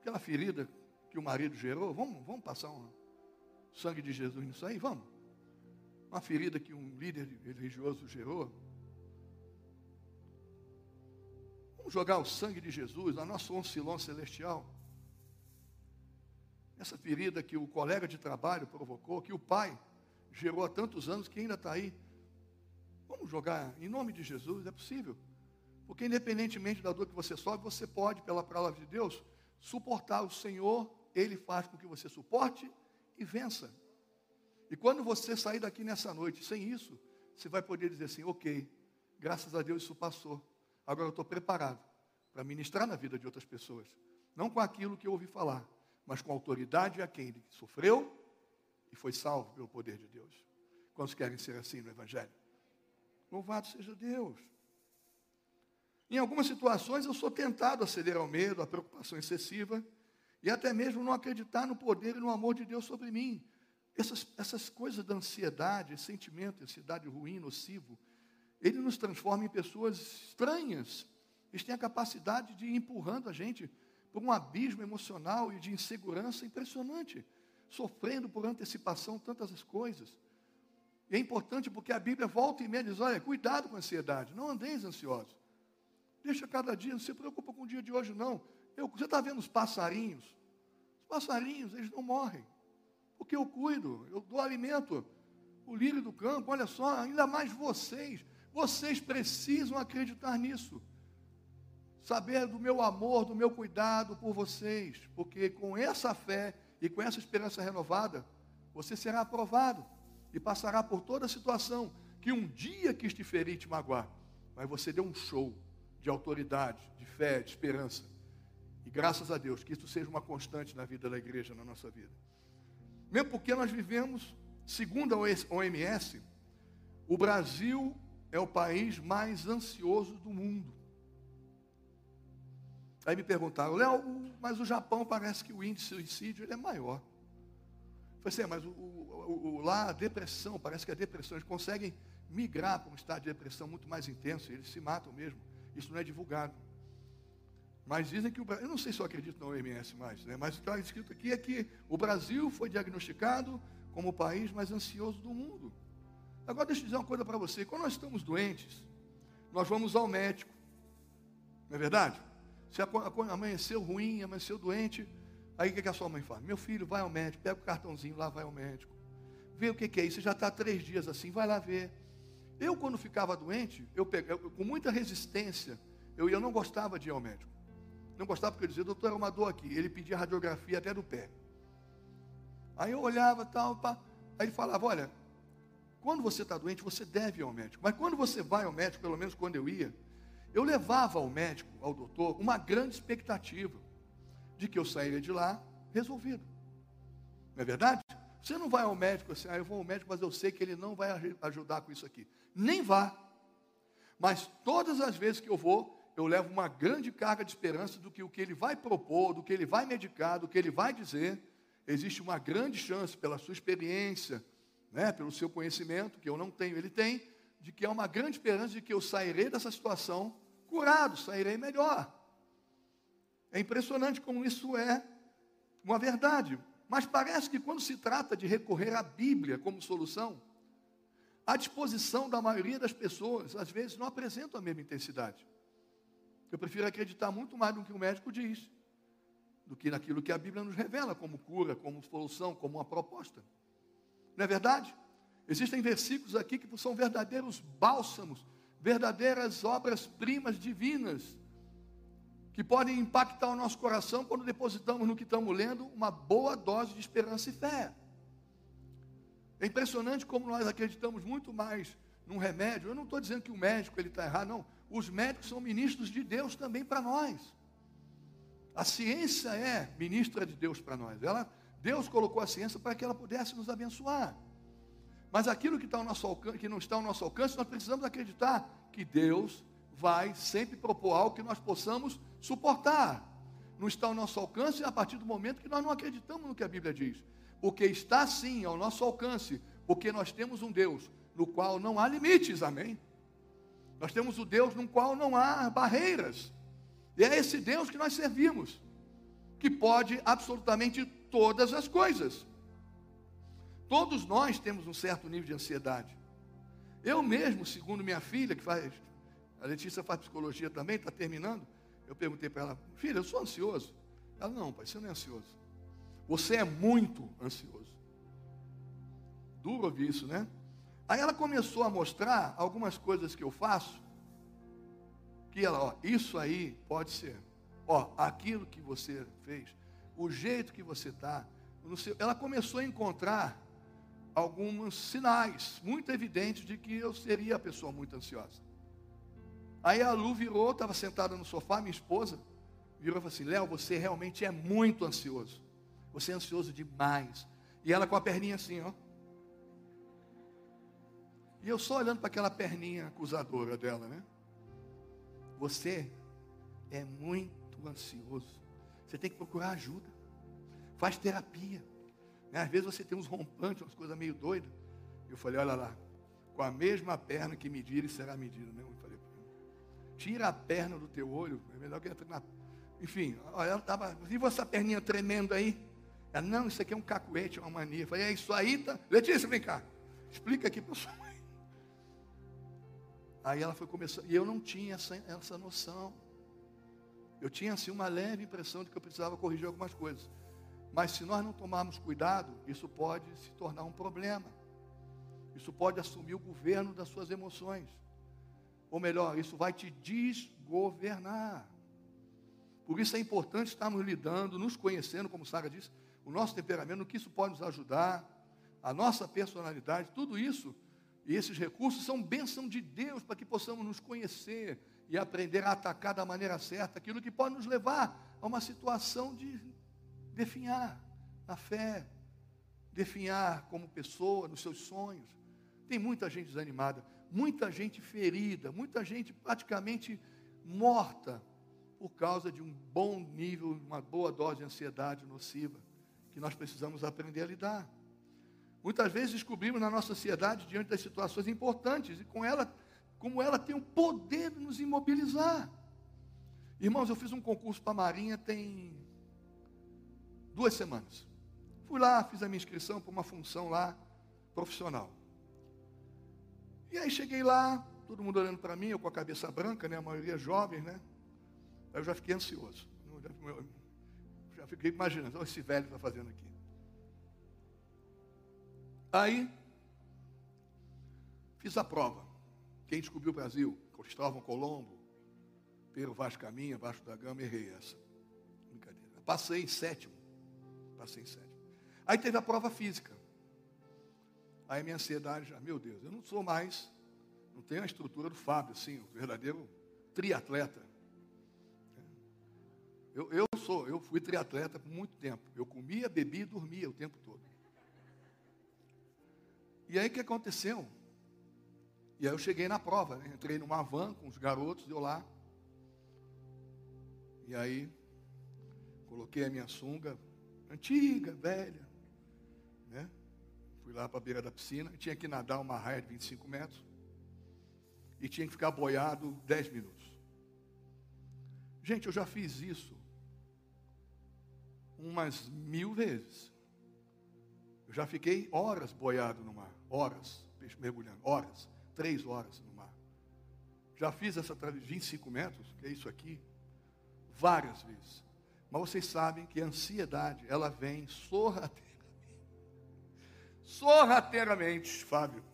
Aquela ferida que o marido gerou, vamos, vamos passar um sangue de Jesus nisso aí, vamos. Uma ferida que um líder religioso gerou, Vamos jogar o sangue de Jesus, a nossa oncilon celestial. Essa ferida que o colega de trabalho provocou, que o pai gerou há tantos anos, que ainda está aí. Vamos jogar em nome de Jesus, é possível. Porque independentemente da dor que você sofre, você pode, pela palavra de Deus, suportar o Senhor, Ele faz com que você suporte e vença. E quando você sair daqui nessa noite sem isso, você vai poder dizer assim, ok, graças a Deus isso passou. Agora eu estou preparado para ministrar na vida de outras pessoas. Não com aquilo que eu ouvi falar, mas com a autoridade a quem ele sofreu e foi salvo pelo poder de Deus. Quantos querem ser assim no Evangelho? Louvado seja Deus. Em algumas situações eu sou tentado a ceder ao medo, à preocupação excessiva e até mesmo não acreditar no poder e no amor de Deus sobre mim. Essas, essas coisas da ansiedade, sentimento, ansiedade ruim, nocivo, ele nos transforma em pessoas estranhas. Eles têm a capacidade de ir empurrando a gente por um abismo emocional e de insegurança impressionante, sofrendo por antecipação tantas coisas. E é importante porque a Bíblia volta e meia diz: olha, cuidado com a ansiedade, não andeis ansiosos. Deixa cada dia, não se preocupa com o dia de hoje, não. Eu, você está vendo os passarinhos? Os passarinhos, eles não morrem. Porque eu cuido, eu dou alimento. O lírio do campo, olha só, ainda mais vocês. Vocês precisam acreditar nisso. Saber do meu amor, do meu cuidado por vocês, porque com essa fé e com essa esperança renovada, você será aprovado e passará por toda a situação que um dia quis te ferir e te magoar, mas você deu um show de autoridade, de fé, de esperança. E graças a Deus que isso seja uma constante na vida da igreja, na nossa vida. Mesmo porque nós vivemos, segundo a OMS, o Brasil é o país mais ansioso do mundo. Aí me perguntaram, Léo, mas o Japão parece que o índice de suicídio ele é maior. Eu falei assim, é, mas o, o, o, lá a depressão, parece que a depressão, eles conseguem migrar para um estado de depressão muito mais intenso, eles se matam mesmo. Isso não é divulgado. Mas dizem que o Brasil, eu não sei se eu acredito na OMS mais, né? mas o que está escrito aqui é que o Brasil foi diagnosticado como o país mais ansioso do mundo. Agora deixa eu dizer uma coisa para você. Quando nós estamos doentes, nós vamos ao médico. Não é verdade? Se amanheceu ruim, amanheceu doente, aí o que, a sua mãe faz? Meu filho, vai ao médico, pega o cartãozinho lá, vai ao médico. Vê o que, é isso. Você já está três dias assim, vai lá ver. Eu, quando ficava doente, eu pegava, com muita resistência, eu, eu não gostava de ir ao médico. Não gostava porque eu dizia, doutor, é uma dor aqui. Ele pedia radiografia até do pé. Aí eu olhava tal, pá. Aí ele falava, olha, quando você está doente, você deve ir ao médico. Mas quando você vai ao médico, pelo menos quando eu ia, eu levava ao médico, ao doutor, uma grande expectativa de que eu sairia de lá resolvido. Não é verdade? Você não vai ao médico assim, ah, eu vou ao médico, mas eu sei que ele não vai ajudar com isso aqui. Nem vá. Mas todas as vezes que eu vou, eu levo uma grande carga de esperança do que o que ele vai propor, do que ele vai medicar, do que ele vai dizer. Existe uma grande chance, pela sua experiência, né, pelo seu conhecimento, que eu não tenho, ele tem, de que há uma grande esperança de que eu sairei dessa situação curado, sairei melhor. É impressionante como isso é uma verdade. Mas parece que quando se trata de recorrer à Bíblia como solução, a disposição da maioria das pessoas, às vezes, não apresenta a mesma intensidade. Eu prefiro acreditar muito mais no que o médico diz, do que naquilo que a Bíblia nos revela como cura, como solução, como uma proposta. Não é verdade? Existem versículos aqui que são verdadeiros bálsamos, verdadeiras obras-primas divinas, que podem impactar o nosso coração quando depositamos no que estamos lendo uma boa dose de esperança e fé. É impressionante como nós acreditamos muito mais num remédio. Eu não estou dizendo que o médico ele está errado, não. Os médicos são ministros de Deus também para nós. A ciência é ministra de Deus para nós. Ela, Deus colocou a ciência para que ela pudesse nos abençoar. Mas aquilo que, está ao nosso alcance, que não está ao nosso alcance, nós precisamos acreditar que Deus vai sempre propor algo que nós possamos suportar. Não está ao nosso alcance a partir do momento que nós não acreditamos no que a Bíblia diz. Porque está sim ao nosso alcance, porque nós temos um Deus no qual não há limites, amém? Nós temos o Deus no qual não há barreiras. E é esse Deus que nós servimos, que pode absolutamente todas as coisas. Todos nós temos um certo nível de ansiedade. Eu mesmo, segundo minha filha, que faz, a Letícia faz psicologia também, está terminando, eu perguntei para ela, filha, eu sou ansioso. Ela, não, pai, você não é ansioso. Você é muito ansioso. Duro ouvir isso, né? Aí ela começou a mostrar algumas coisas que eu faço, que ela, ó, isso aí pode ser, ó, aquilo que você fez, o jeito que você está, ela começou a encontrar alguns sinais muito evidentes de que eu seria a pessoa muito ansiosa. Aí a Lu virou, estava sentada no sofá, minha esposa, virou e falou assim: Léo, você realmente é muito ansioso. Você é ansioso demais. E ela com a perninha assim, ó. E eu só olhando para aquela perninha acusadora dela, né? Você é muito ansioso. Você tem que procurar ajuda. Faz terapia. Né? Às vezes você tem uns rompantes, umas coisas meio doidas. Eu falei, olha lá, com a mesma perna que medir, será medido. Né? Eu falei, tira a perna do teu olho, é melhor que na... Enfim, olha, ela estava, viu essa perninha tremendo aí? Ela, não, isso aqui é um cacuete, é uma mania. Eu falei, é isso aí, tá? Letícia, vem cá. Explica aqui para sua mãe. Aí ela foi começando, e eu não tinha essa, essa noção. Eu tinha assim uma leve impressão de que eu precisava corrigir algumas coisas. Mas se nós não tomarmos cuidado, isso pode se tornar um problema. Isso pode assumir o governo das suas emoções. Ou melhor, isso vai te desgovernar. Por isso é importante estarmos lidando, nos conhecendo, como Sara disse, o nosso temperamento, no que isso pode nos ajudar, a nossa personalidade, tudo isso e esses recursos são bênção de Deus para que possamos nos conhecer e aprender a atacar da maneira certa aquilo que pode nos levar a uma situação de definhar na fé, definhar como pessoa, nos seus sonhos. Tem muita gente desanimada, muita gente ferida, muita gente praticamente morta por causa de um bom nível, uma boa dose de ansiedade nociva, que nós precisamos aprender a lidar. Muitas vezes descobrimos na nossa sociedade, diante das situações importantes, e com ela, como ela tem o poder de nos imobilizar. Irmãos, eu fiz um concurso para a Marinha tem duas semanas. Fui lá, fiz a minha inscrição para uma função lá, profissional. E aí cheguei lá, todo mundo olhando para mim, eu com a cabeça branca, né? A maioria jovem, né? Aí eu já fiquei ansioso. Já fiquei imaginando, olha esse velho está fazendo aqui. Aí, fiz a prova. Quem descobriu o Brasil? Cristóvão Colombo, Pedro Vaz Caminha, Vasco da Gama, errei essa. Brincadeira. Passei em sétimo. Passei em sétimo. Aí teve a prova física. Aí minha ansiedade já, meu Deus, eu não sou mais, não tenho a estrutura do Fábio, assim, o verdadeiro triatleta. Eu, eu sou, eu fui triatleta por muito tempo. Eu comia, bebia e dormia o tempo todo. E aí o que aconteceu? E aí eu cheguei na prova, né? entrei numa van com os garotos, eu lá. E aí coloquei a minha sunga, antiga, velha, né? Fui lá para a beira da piscina, tinha que nadar uma raia de 25 metros e tinha que ficar boiado 10 minutos. Gente, eu já fiz isso umas mil vezes. Eu já fiquei horas boiado no mar, horas, mergulhando, horas, três horas no mar. Já fiz essa travessia, 25 metros, que é isso aqui, várias vezes. Mas vocês sabem que a ansiedade, ela vem sorrateiramente. Sorrateiramente, Fábio.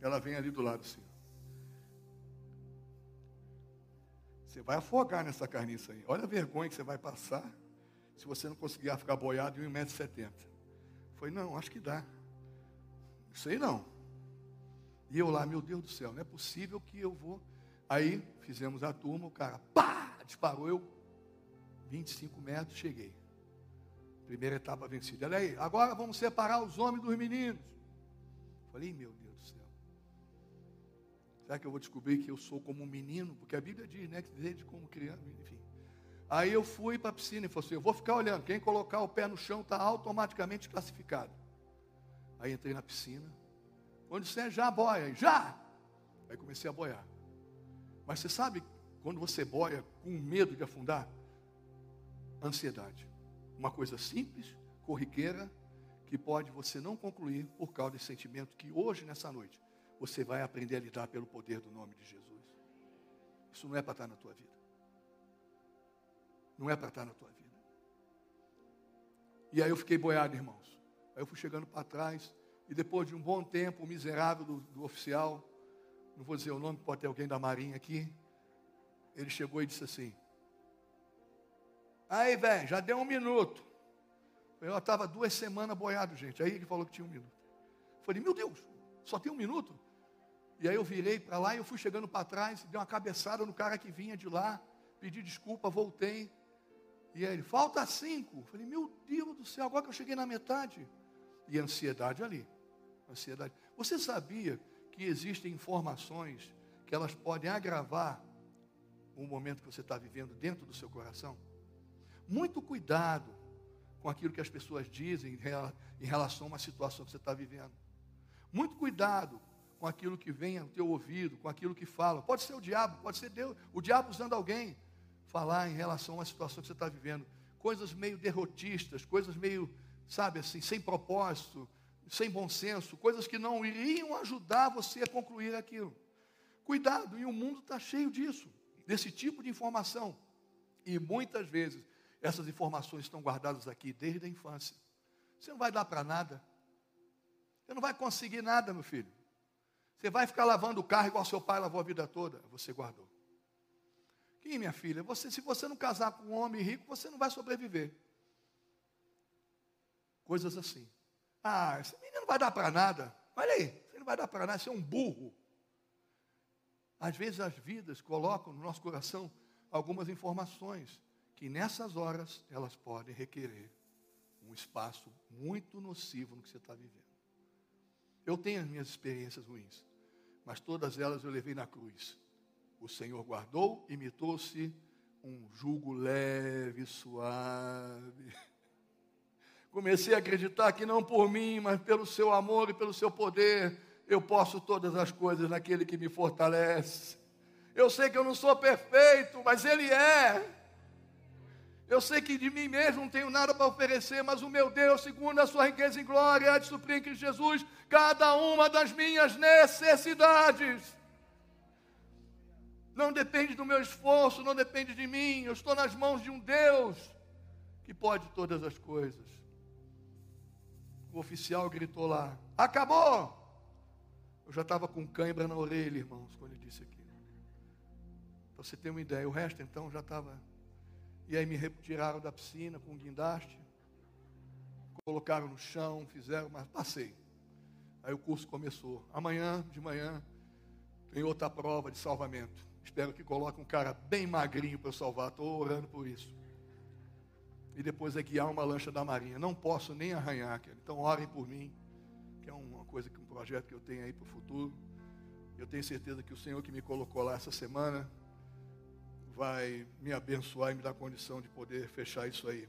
Ela vem ali do lado assim. Você vai afogar nessa carniça aí. Olha a vergonha que você vai passar se você não conseguir ficar boiado em 1,70m. Foi, não, acho que dá. Sei não. E eu lá, meu Deus do céu, não é possível que eu vou. Aí fizemos a turma, o cara, pá, disparou, eu 25 metros, cheguei. Primeira etapa vencida. Olha aí, agora vamos separar os homens dos meninos. Falei, meu Deus. Será que eu vou descobrir que eu sou como um menino? Porque a Bíblia diz, né? Que desde como criança, enfim. Aí eu fui para a piscina e falei assim: eu vou ficar olhando. Quem colocar o pé no chão está automaticamente classificado. Aí entrei na piscina. Quando você já boia, já! Aí comecei a boiar. Mas você sabe, quando você boia com medo de afundar? Ansiedade. Uma coisa simples, corriqueira, que pode você não concluir por causa desse sentimento que hoje, nessa noite, você vai aprender a lidar pelo poder do nome de Jesus. Isso não é para estar na tua vida. Não é para estar na tua vida. E aí eu fiquei boiado, irmãos. Aí eu fui chegando para trás. E depois de um bom tempo, o miserável do, do oficial, não vou dizer o nome, pode ter alguém da Marinha aqui. Ele chegou e disse assim: Aí, velho, já deu um minuto. Eu estava duas semanas boiado, gente. Aí ele falou que tinha um minuto. Eu falei, meu Deus, só tem um minuto? E aí eu virei para lá e eu fui chegando para trás, dei uma cabeçada no cara que vinha de lá, pedi desculpa, voltei. E aí ele, falta cinco. Eu falei, meu Deus do céu, agora que eu cheguei na metade. E ansiedade ali. Ansiedade. Você sabia que existem informações que elas podem agravar o momento que você está vivendo dentro do seu coração? Muito cuidado com aquilo que as pessoas dizem em relação a uma situação que você está vivendo. Muito cuidado com aquilo que vem ao teu ouvido, com aquilo que fala. Pode ser o diabo, pode ser Deus, o diabo usando alguém falar em relação a uma situação que você está vivendo. Coisas meio derrotistas, coisas meio, sabe assim, sem propósito, sem bom senso, coisas que não iriam ajudar você a concluir aquilo. Cuidado, e o mundo está cheio disso, desse tipo de informação. E muitas vezes essas informações estão guardadas aqui desde a infância. Você não vai dar para nada. Você não vai conseguir nada, meu filho. Você vai ficar lavando o carro igual seu pai lavou a vida toda. Você guardou. Quem, minha filha? Você, se você não casar com um homem rico, você não vai sobreviver. Coisas assim. Ah, esse menino não vai dar para nada. Olha aí, você não vai dar para nada, você é um burro. Às vezes as vidas colocam no nosso coração algumas informações que nessas horas elas podem requerer um espaço muito nocivo no que você está vivendo. Eu tenho as minhas experiências ruins, mas todas elas eu levei na cruz. O Senhor guardou e me trouxe um jugo leve, suave. Comecei a acreditar que não por mim, mas pelo seu amor e pelo seu poder, eu posso todas as coisas naquele que me fortalece. Eu sei que eu não sou perfeito, mas Ele é. Eu sei que de mim mesmo não tenho nada para oferecer, mas o meu Deus, segundo a sua riqueza em glória, há de suprir em Cristo Jesus cada uma das minhas necessidades. Não depende do meu esforço, não depende de mim. Eu estou nas mãos de um Deus que pode todas as coisas. O oficial gritou lá: Acabou! Eu já estava com cãibra na orelha, irmãos, quando ele disse aquilo. Para você ter uma ideia, o resto então já estava e aí me retiraram da piscina com um guindaste, colocaram no chão, fizeram, mas passei. Aí o curso começou. Amanhã, de manhã, tem outra prova de salvamento. Espero que coloque um cara bem magrinho para eu salvar. Estou orando por isso. e depois é guiar uma lancha da marinha. Não posso nem arranhar, querido. então orem por mim, que é uma coisa, um projeto que eu tenho aí para o futuro. Eu tenho certeza que o Senhor que me colocou lá essa semana vai me abençoar e me dar condição de poder fechar isso aí.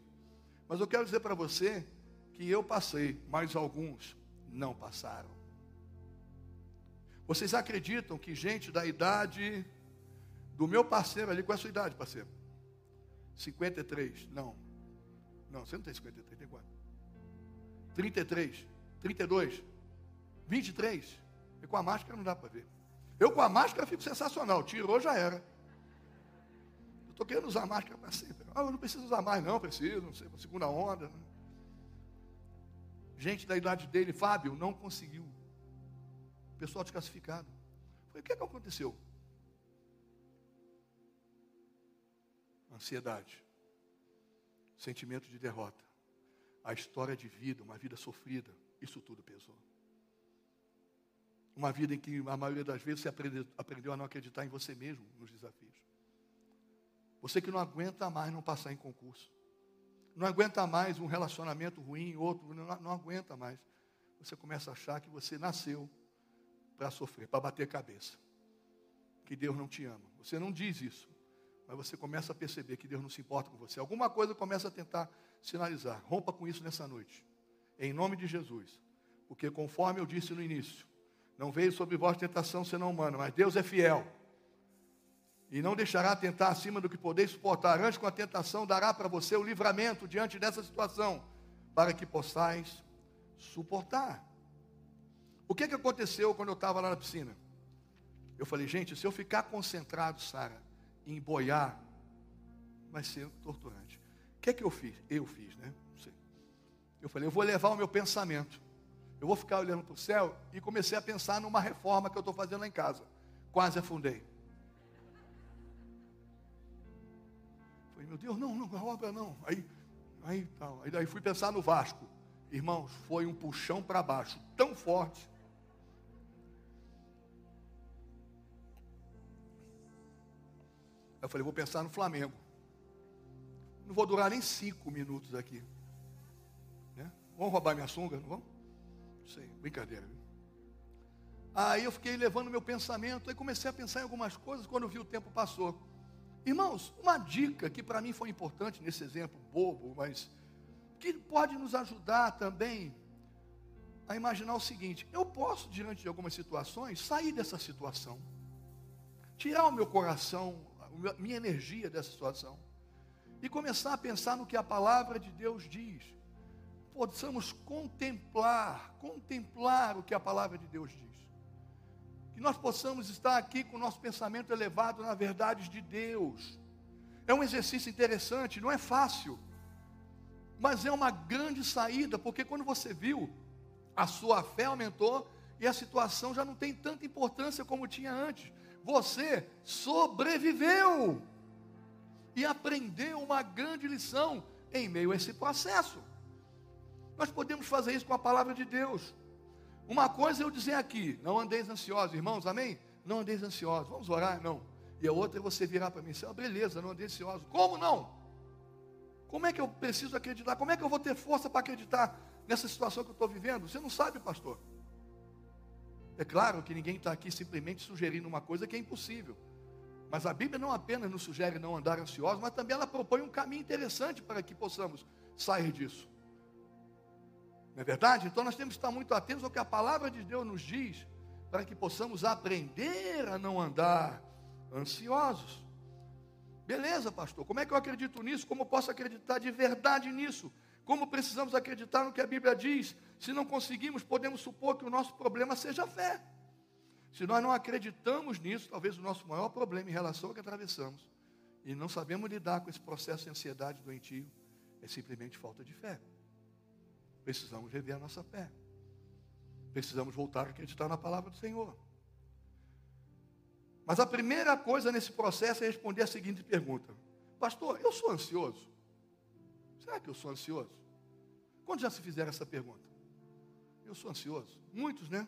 Mas eu quero dizer para você que eu passei, mas alguns não passaram. Vocês acreditam que gente da idade do meu parceiro ali, qual é a sua idade, parceiro? 53, não. Não, você não tem 53, tem quanto? 33, 32, 23. E com a máscara não dá para ver. Eu com a máscara fico sensacional, tirou já era. Estou querendo usar para sempre. Ah, eu não preciso usar mais, não, preciso, não sei, segunda onda. Né? Gente da idade dele, Fábio, não conseguiu. Pessoal desclassificado. Falei, o que, é que aconteceu? Ansiedade. Sentimento de derrota. A história de vida, uma vida sofrida. Isso tudo pesou. Uma vida em que a maioria das vezes você aprendeu a não acreditar em você mesmo nos desafios. Você que não aguenta mais não passar em concurso. Não aguenta mais um relacionamento ruim, outro, não, não aguenta mais. Você começa a achar que você nasceu para sofrer, para bater cabeça. Que Deus não te ama. Você não diz isso, mas você começa a perceber que Deus não se importa com você. Alguma coisa começa a tentar sinalizar. Rompa com isso nessa noite. Em nome de Jesus. Porque conforme eu disse no início, não veio sobre vós tentação senão humana, mas Deus é fiel. E não deixará tentar acima do que podeis suportar. Antes com a tentação dará para você o livramento diante dessa situação, para que possais suportar. O que, que aconteceu quando eu estava lá na piscina? Eu falei, gente, se eu ficar concentrado, Sara, em boiar, vai ser torturante. O que, que eu fiz? Eu fiz, né? Não sei. Eu falei, eu vou levar o meu pensamento. Eu vou ficar olhando para o céu e comecei a pensar numa reforma que eu estou fazendo lá em casa. Quase afundei. Meu Deus, não, não, a obra não. Aí, aí, tal. aí daí fui pensar no Vasco. Irmãos, foi um puxão para baixo, tão forte. Eu falei, vou pensar no Flamengo. Não vou durar nem cinco minutos aqui. Né? Vão roubar minha sunga? Não vão? Não sei, brincadeira. Viu? Aí eu fiquei levando meu pensamento, aí comecei a pensar em algumas coisas, quando vi o tempo passou. Irmãos, uma dica que para mim foi importante nesse exemplo bobo, mas que pode nos ajudar também a imaginar o seguinte: eu posso, diante de algumas situações, sair dessa situação, tirar o meu coração, a minha energia dessa situação, e começar a pensar no que a palavra de Deus diz. Possamos contemplar, contemplar o que a palavra de Deus diz que nós possamos estar aqui com o nosso pensamento elevado na verdades de Deus. É um exercício interessante, não é fácil, mas é uma grande saída, porque quando você viu, a sua fé aumentou e a situação já não tem tanta importância como tinha antes. Você sobreviveu e aprendeu uma grande lição em meio a esse processo. Nós podemos fazer isso com a palavra de Deus. Uma coisa é eu dizer aqui, não andeis ansiosos, irmãos, amém? Não andeis ansiosos, vamos orar? Não. E a outra é você virar para mim e dizer, oh, beleza, não andeis ansiosos. Como não? Como é que eu preciso acreditar? Como é que eu vou ter força para acreditar nessa situação que eu estou vivendo? Você não sabe, pastor. É claro que ninguém está aqui simplesmente sugerindo uma coisa que é impossível. Mas a Bíblia não apenas nos sugere não andar ansiosos, mas também ela propõe um caminho interessante para que possamos sair disso. Não é verdade? Então nós temos que estar muito atentos ao que a palavra de Deus nos diz, para que possamos aprender a não andar ansiosos. Beleza, pastor, como é que eu acredito nisso? Como posso acreditar de verdade nisso? Como precisamos acreditar no que a Bíblia diz? Se não conseguimos, podemos supor que o nosso problema seja fé. Se nós não acreditamos nisso, talvez o nosso maior problema em relação ao que atravessamos, e não sabemos lidar com esse processo de ansiedade doentio, é simplesmente falta de fé. Precisamos rever a nossa fé. Precisamos voltar a acreditar na palavra do Senhor. Mas a primeira coisa nesse processo é responder a seguinte pergunta: Pastor, eu sou ansioso? Será que eu sou ansioso? Quando já se fizeram essa pergunta? Eu sou ansioso? Muitos, né?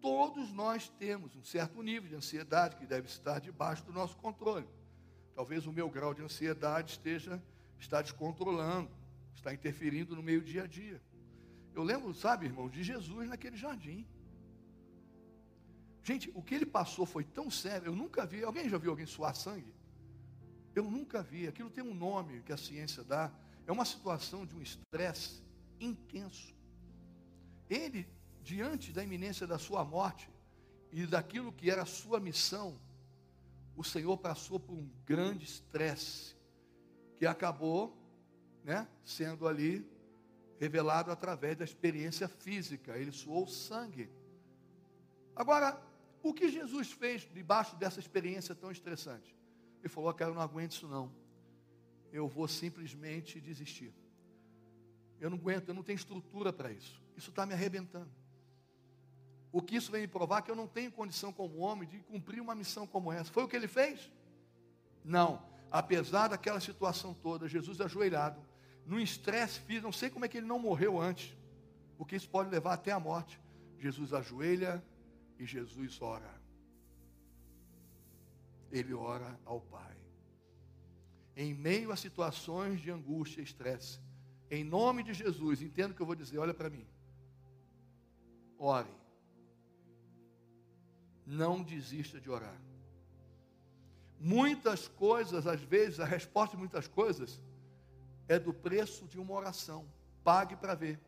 Todos nós temos um certo nível de ansiedade que deve estar debaixo do nosso controle. Talvez o meu grau de ansiedade esteja está descontrolando, está interferindo no meio dia a dia. Eu lembro, sabe, irmão, de Jesus naquele jardim. Gente, o que ele passou foi tão sério, eu nunca vi. Alguém já viu alguém suar sangue? Eu nunca vi. Aquilo tem um nome que a ciência dá. É uma situação de um estresse intenso. Ele, diante da iminência da sua morte e daquilo que era a sua missão, o Senhor passou por um grande estresse que acabou, né, sendo ali revelado através da experiência física. Ele suou sangue. Agora, o que Jesus fez debaixo dessa experiência tão estressante? Ele falou: Cara, eu não aguento isso não. Eu vou simplesmente desistir. Eu não aguento, eu não tenho estrutura para isso. Isso está me arrebentando. O que isso vem me provar é que eu não tenho condição como homem de cumprir uma missão como essa. Foi o que ele fez? Não. Apesar daquela situação toda, Jesus ajoelhado, num estresse físico, não sei como é que ele não morreu antes, porque isso pode levar até a morte. Jesus ajoelha e Jesus ora. Ele ora ao Pai. Em meio a situações de angústia e estresse, em nome de Jesus, entendo o que eu vou dizer, olha para mim. Ore. Não desista de orar. Muitas coisas, às vezes, a resposta de muitas coisas é do preço de uma oração. Pague para ver.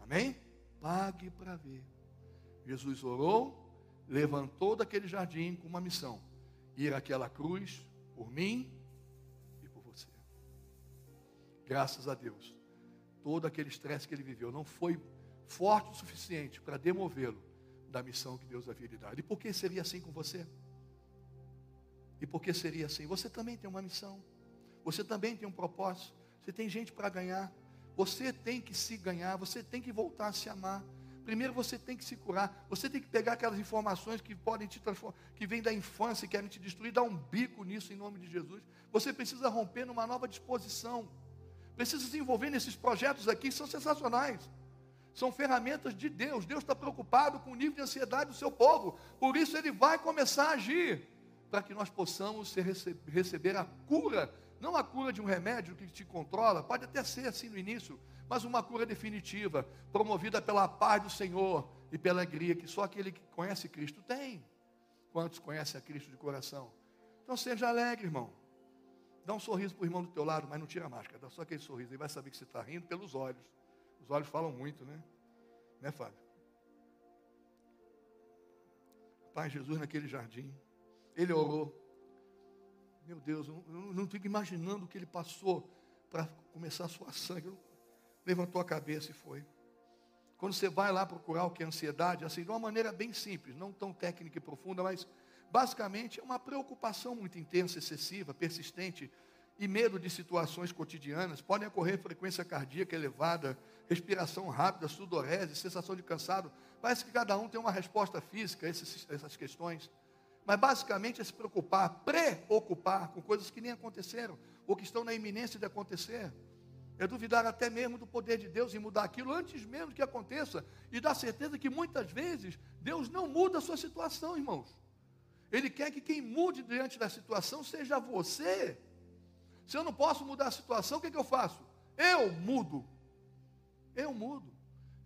Amém? Pague para ver. Jesus orou, levantou daquele jardim com uma missão: ir àquela cruz por mim e por você. Graças a Deus, todo aquele estresse que ele viveu não foi forte o suficiente para demovê-lo da missão que Deus havia lhe dado. E por que seria assim com você? E por que seria assim? Você também tem uma missão. Você também tem um propósito. Você tem gente para ganhar. Você tem que se ganhar. Você tem que voltar a se amar. Primeiro você tem que se curar. Você tem que pegar aquelas informações que podem te transformar, que vêm da infância e querem te destruir, dar um bico nisso em nome de Jesus. Você precisa romper numa nova disposição. Precisa se envolver nesses projetos aqui, são sensacionais. São ferramentas de Deus. Deus está preocupado com o nível de ansiedade do seu povo. Por isso ele vai começar a agir. Para que nós possamos receber a cura. Não a cura de um remédio que te controla, pode até ser assim no início, mas uma cura definitiva, promovida pela paz do Senhor e pela alegria que só aquele que conhece Cristo tem. Quantos conhecem a Cristo de coração? Então seja alegre, irmão. Dá um sorriso para o irmão do teu lado, mas não tira a máscara, dá só aquele sorriso. Ele vai saber que você está rindo pelos olhos. Os olhos falam muito, né? Né, Fábio? Pai Jesus naquele jardim, ele orou. Meu Deus, eu não fico imaginando o que ele passou para começar a suar sangue levantou a cabeça e foi. Quando você vai lá procurar o que é ansiedade, assim, de uma maneira bem simples, não tão técnica e profunda, mas basicamente é uma preocupação muito intensa, excessiva, persistente e medo de situações cotidianas. Podem ocorrer frequência cardíaca elevada, respiração rápida, sudorese, sensação de cansado. Parece que cada um tem uma resposta física a essas questões. Mas basicamente é se preocupar, preocupar com coisas que nem aconteceram, ou que estão na iminência de acontecer é duvidar até mesmo do poder de Deus em mudar aquilo antes mesmo que aconteça, e dar certeza que muitas vezes Deus não muda a sua situação, irmãos. Ele quer que quem mude diante da situação seja você. Se eu não posso mudar a situação, o que, que eu faço? Eu mudo. Eu mudo.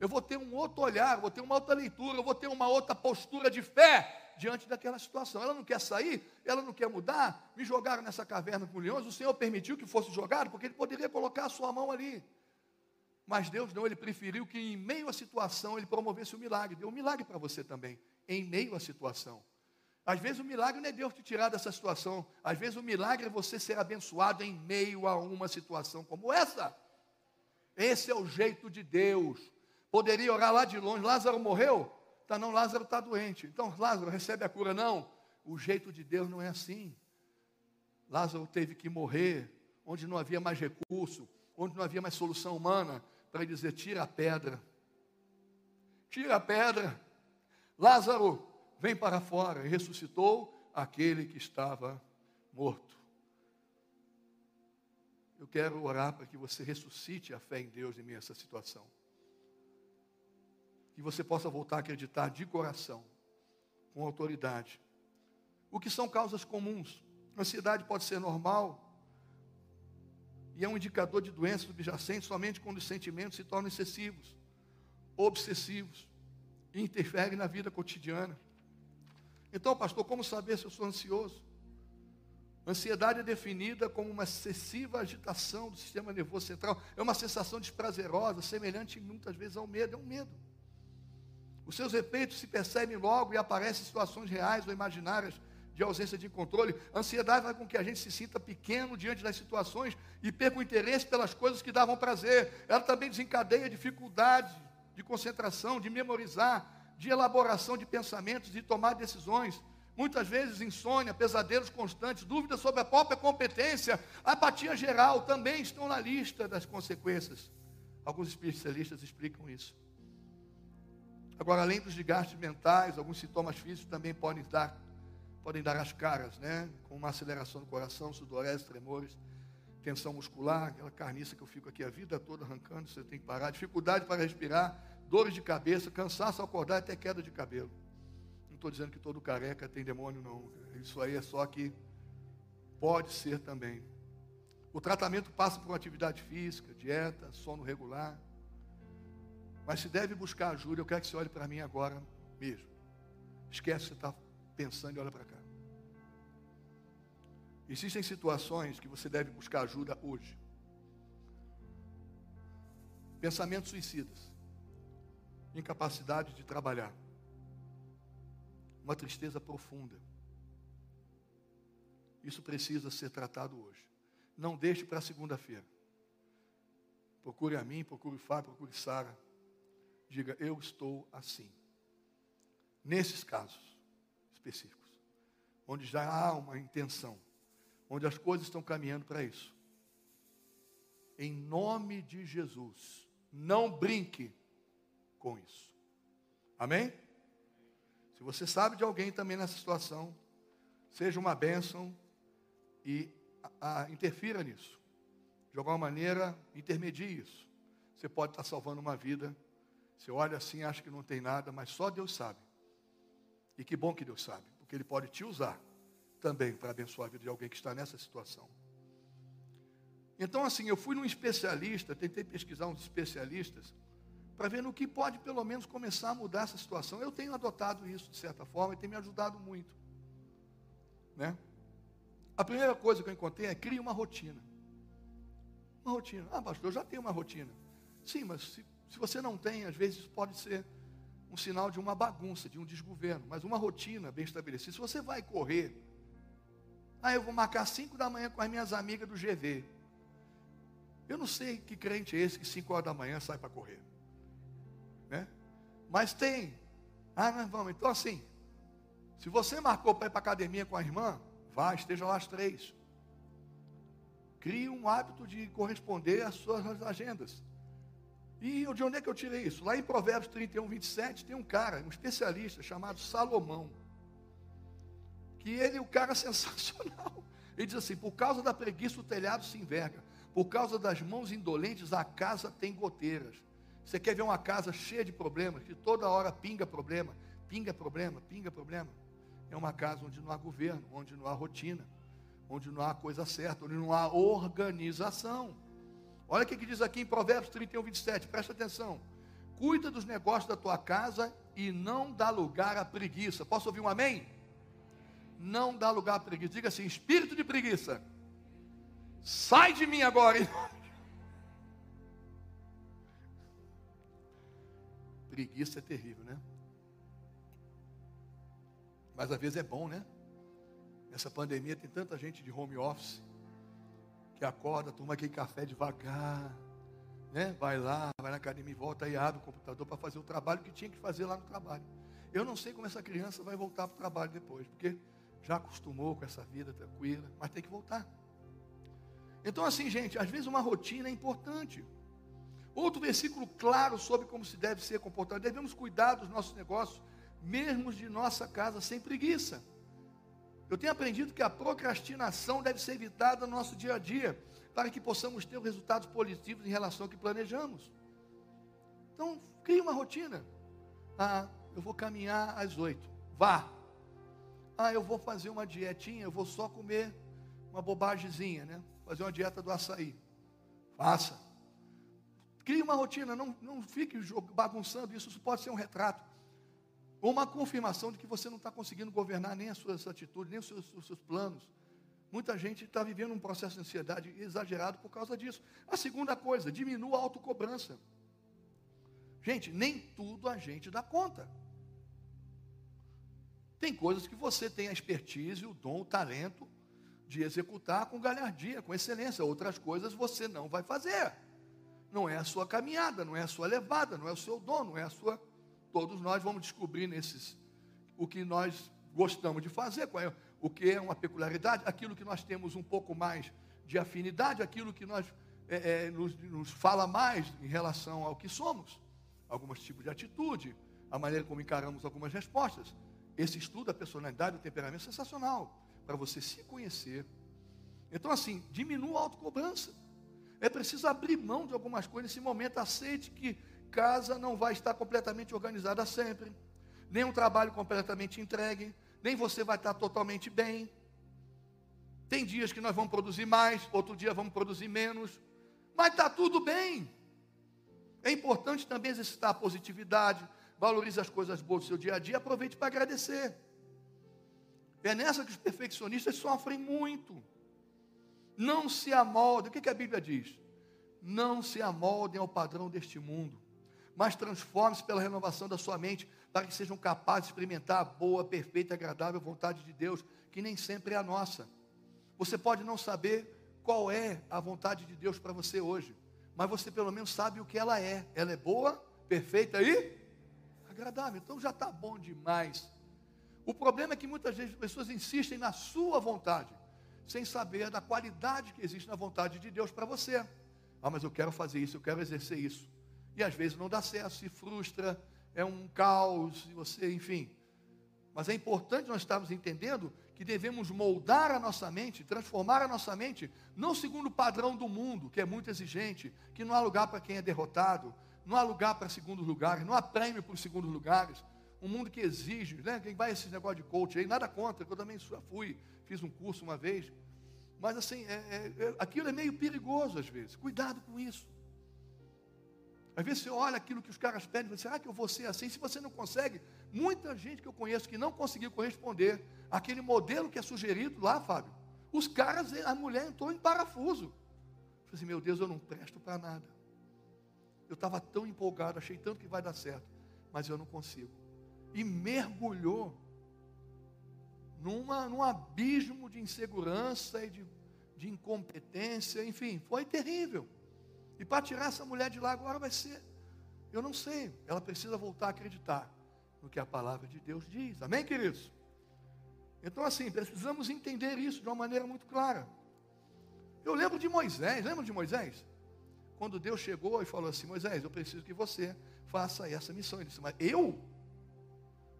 Eu vou ter um outro olhar, vou ter uma outra leitura, eu vou ter uma outra postura de fé diante daquela situação. Ela não quer sair, ela não quer mudar. Me jogaram nessa caverna com leões. O Senhor permitiu que fosse jogado, porque Ele poderia colocar a sua mão ali. Mas Deus não, Ele preferiu que em meio à situação Ele promovesse o milagre. Deu um milagre para você também, em meio à situação. Às vezes o milagre não é Deus te tirar dessa situação. Às vezes o milagre é você ser abençoado em meio a uma situação como essa. Esse é o jeito de Deus. Poderia orar lá de longe. Lázaro morreu? Tá, não, Lázaro está doente. Então, Lázaro recebe a cura. Não, o jeito de Deus não é assim. Lázaro teve que morrer, onde não havia mais recurso, onde não havia mais solução humana, para dizer: tira a pedra. Tira a pedra. Lázaro, vem para fora. E ressuscitou aquele que estava morto. Eu quero orar para que você ressuscite a fé em Deus em meio a essa situação que você possa voltar a acreditar de coração, com autoridade. O que são causas comuns? Ansiedade pode ser normal, e é um indicador de doença subjacente somente quando os sentimentos se tornam excessivos, obsessivos, e interferem na vida cotidiana. Então, pastor, como saber se eu sou ansioso? Ansiedade é definida como uma excessiva agitação do sistema nervoso central. É uma sensação desprazerosa, semelhante muitas vezes ao medo. É um medo. Os seus efeitos se percebem logo e aparecem situações reais ou imaginárias de ausência de controle. A ansiedade faz com que a gente se sinta pequeno diante das situações e perca o interesse pelas coisas que davam prazer. Ela também desencadeia dificuldades de concentração, de memorizar, de elaboração de pensamentos, de tomar decisões. Muitas vezes insônia, pesadelos constantes, dúvidas sobre a própria competência, apatia geral também estão na lista das consequências. Alguns especialistas explicam isso. Agora, além dos desgastes mentais, alguns sintomas físicos também podem dar, podem dar as caras, né? Com uma aceleração do coração, sudorese, tremores, tensão muscular, aquela carniça que eu fico aqui a vida toda arrancando, você tem que parar, dificuldade para respirar, dores de cabeça, cansaço ao acordar, até queda de cabelo. Não estou dizendo que todo careca tem demônio, não. Isso aí é só que pode ser também. O tratamento passa por atividade física, dieta, sono regular. Mas se deve buscar ajuda, eu quero que você olhe para mim agora mesmo. Esquece o que você está pensando e olha para cá. Existem situações que você deve buscar ajuda hoje. Pensamentos suicidas, incapacidade de trabalhar, uma tristeza profunda. Isso precisa ser tratado hoje. Não deixe para segunda-feira. Procure a mim, procure o Fábio, procure Sara. Diga, eu estou assim. Nesses casos específicos, onde já há uma intenção, onde as coisas estão caminhando para isso. Em nome de Jesus, não brinque com isso. Amém? Se você sabe de alguém também nessa situação, seja uma bênção e a, a, interfira nisso. De alguma maneira, intermedie isso. Você pode estar salvando uma vida. Você olha assim, acha que não tem nada, mas só Deus sabe. E que bom que Deus sabe, porque Ele pode te usar também para abençoar a vida de alguém que está nessa situação. Então, assim, eu fui num especialista, tentei pesquisar uns especialistas, para ver no que pode pelo menos começar a mudar essa situação. Eu tenho adotado isso de certa forma e tem me ajudado muito. Né? A primeira coisa que eu encontrei é crie uma rotina. Uma rotina. Ah, pastor, eu já tenho uma rotina. Sim, mas se, se você não tem, às vezes pode ser um sinal de uma bagunça, de um desgoverno. Mas uma rotina bem estabelecida. Se você vai correr, ah, eu vou marcar 5 da manhã com as minhas amigas do GV. Eu não sei que crente é esse que 5 horas da manhã sai para correr. Né? Mas tem. Ah, nós vamos. Então assim, se você marcou para ir para a academia com a irmã, Vá, esteja lá às três. Crie um hábito de corresponder às suas agendas. E de onde é que eu tirei isso? Lá em Provérbios 31, 27, tem um cara, um especialista chamado Salomão. Que ele é um cara sensacional. Ele diz assim: por causa da preguiça o telhado se enverga, por causa das mãos indolentes a casa tem goteiras. Você quer ver uma casa cheia de problemas, que toda hora pinga problema, pinga problema, pinga problema? é uma casa onde não há governo, onde não há rotina, onde não há coisa certa, onde não há organização. Olha o que diz aqui em Provérbios 31, 27, presta atenção. Cuida dos negócios da tua casa e não dá lugar à preguiça. Posso ouvir um amém? Não dá lugar à preguiça. Diga assim: espírito de preguiça, sai de mim agora. Preguiça é terrível, né? Mas às vezes é bom, né? Nessa pandemia tem tanta gente de home office que acorda, toma aquele café devagar, né? Vai lá, vai na academia e volta e abre o computador para fazer o trabalho que tinha que fazer lá no trabalho. Eu não sei como essa criança vai voltar para o trabalho depois, porque já acostumou com essa vida tranquila, mas tem que voltar. Então, assim, gente, às vezes uma rotina é importante. Outro versículo claro sobre como se deve ser comportado. Devemos cuidar dos nossos negócios mesmo de nossa casa, sem preguiça. Eu tenho aprendido que a procrastinação deve ser evitada no nosso dia a dia, para que possamos ter resultados positivos em relação ao que planejamos. Então, crie uma rotina. Ah, eu vou caminhar às oito. Vá. Ah, eu vou fazer uma dietinha, eu vou só comer uma bobagemzinha, né? Fazer uma dieta do açaí. Passa. Crie uma rotina, não, não fique bagunçando isso, isso pode ser um retrato. Uma confirmação de que você não está conseguindo governar nem as suas atitudes, nem os seus, os seus planos. Muita gente está vivendo um processo de ansiedade exagerado por causa disso. A segunda coisa, diminua a autocobrança. Gente, nem tudo a gente dá conta. Tem coisas que você tem a expertise, o dom, o talento de executar com galhardia, com excelência. Outras coisas você não vai fazer. Não é a sua caminhada, não é a sua levada, não é o seu dom, não é a sua. Todos nós vamos descobrir nesses o que nós gostamos de fazer, é, o que é uma peculiaridade, aquilo que nós temos um pouco mais de afinidade, aquilo que nós é, é, nos, nos fala mais em relação ao que somos, alguns tipos de atitude, a maneira como encaramos algumas respostas. Esse estudo da personalidade, do temperamento é sensacional para você se conhecer. Então, assim, diminua a autocobrança. É preciso abrir mão de algumas coisas nesse momento. Aceite que casa não vai estar completamente organizada sempre, nem um trabalho completamente entregue, nem você vai estar totalmente bem. Tem dias que nós vamos produzir mais, outro dia vamos produzir menos, mas está tudo bem. É importante também exercitar a positividade, valorize as coisas boas do seu dia a dia, aproveite para agradecer. É nessa que os perfeccionistas sofrem muito. Não se amoldem, o que, que a Bíblia diz? Não se amoldem ao padrão deste mundo, mas transforme-se pela renovação da sua mente, para que sejam capazes de experimentar a boa, perfeita agradável vontade de Deus, que nem sempre é a nossa. Você pode não saber qual é a vontade de Deus para você hoje, mas você pelo menos sabe o que ela é. Ela é boa, perfeita e agradável. Então já está bom demais. O problema é que muitas vezes as pessoas insistem na sua vontade, sem saber da qualidade que existe na vontade de Deus para você. Ah, mas eu quero fazer isso, eu quero exercer isso. E às vezes não dá certo, se frustra, é um caos, você, enfim. Mas é importante nós estarmos entendendo que devemos moldar a nossa mente, transformar a nossa mente, não segundo o padrão do mundo, que é muito exigente, que não há lugar para quem é derrotado, não há lugar para segundos lugares, não há prêmio para os segundos lugares. Um mundo que exige, né? Quem vai esse negócio de coach aí, nada contra, eu também fui, fiz um curso uma vez. Mas assim, é, é, é, aquilo é meio perigoso às vezes. Cuidado com isso. Às vezes você olha aquilo que os caras pedem, você, será que eu vou ser assim? Se você não consegue, muita gente que eu conheço que não conseguiu corresponder àquele modelo que é sugerido lá, Fábio. Os caras, a mulher entrou em parafuso. Eu falei assim, meu Deus, eu não presto para nada. Eu estava tão empolgado, achei tanto que vai dar certo, mas eu não consigo. E mergulhou numa, num abismo de insegurança e de, de incompetência, enfim, foi terrível. E para tirar essa mulher de lá agora vai ser, eu não sei, ela precisa voltar a acreditar no que a palavra de Deus diz. Amém, queridos? Então, assim, precisamos entender isso de uma maneira muito clara. Eu lembro de Moisés, lembra de Moisés? Quando Deus chegou e falou assim: Moisés, eu preciso que você faça essa missão. Ele disse: Mas eu?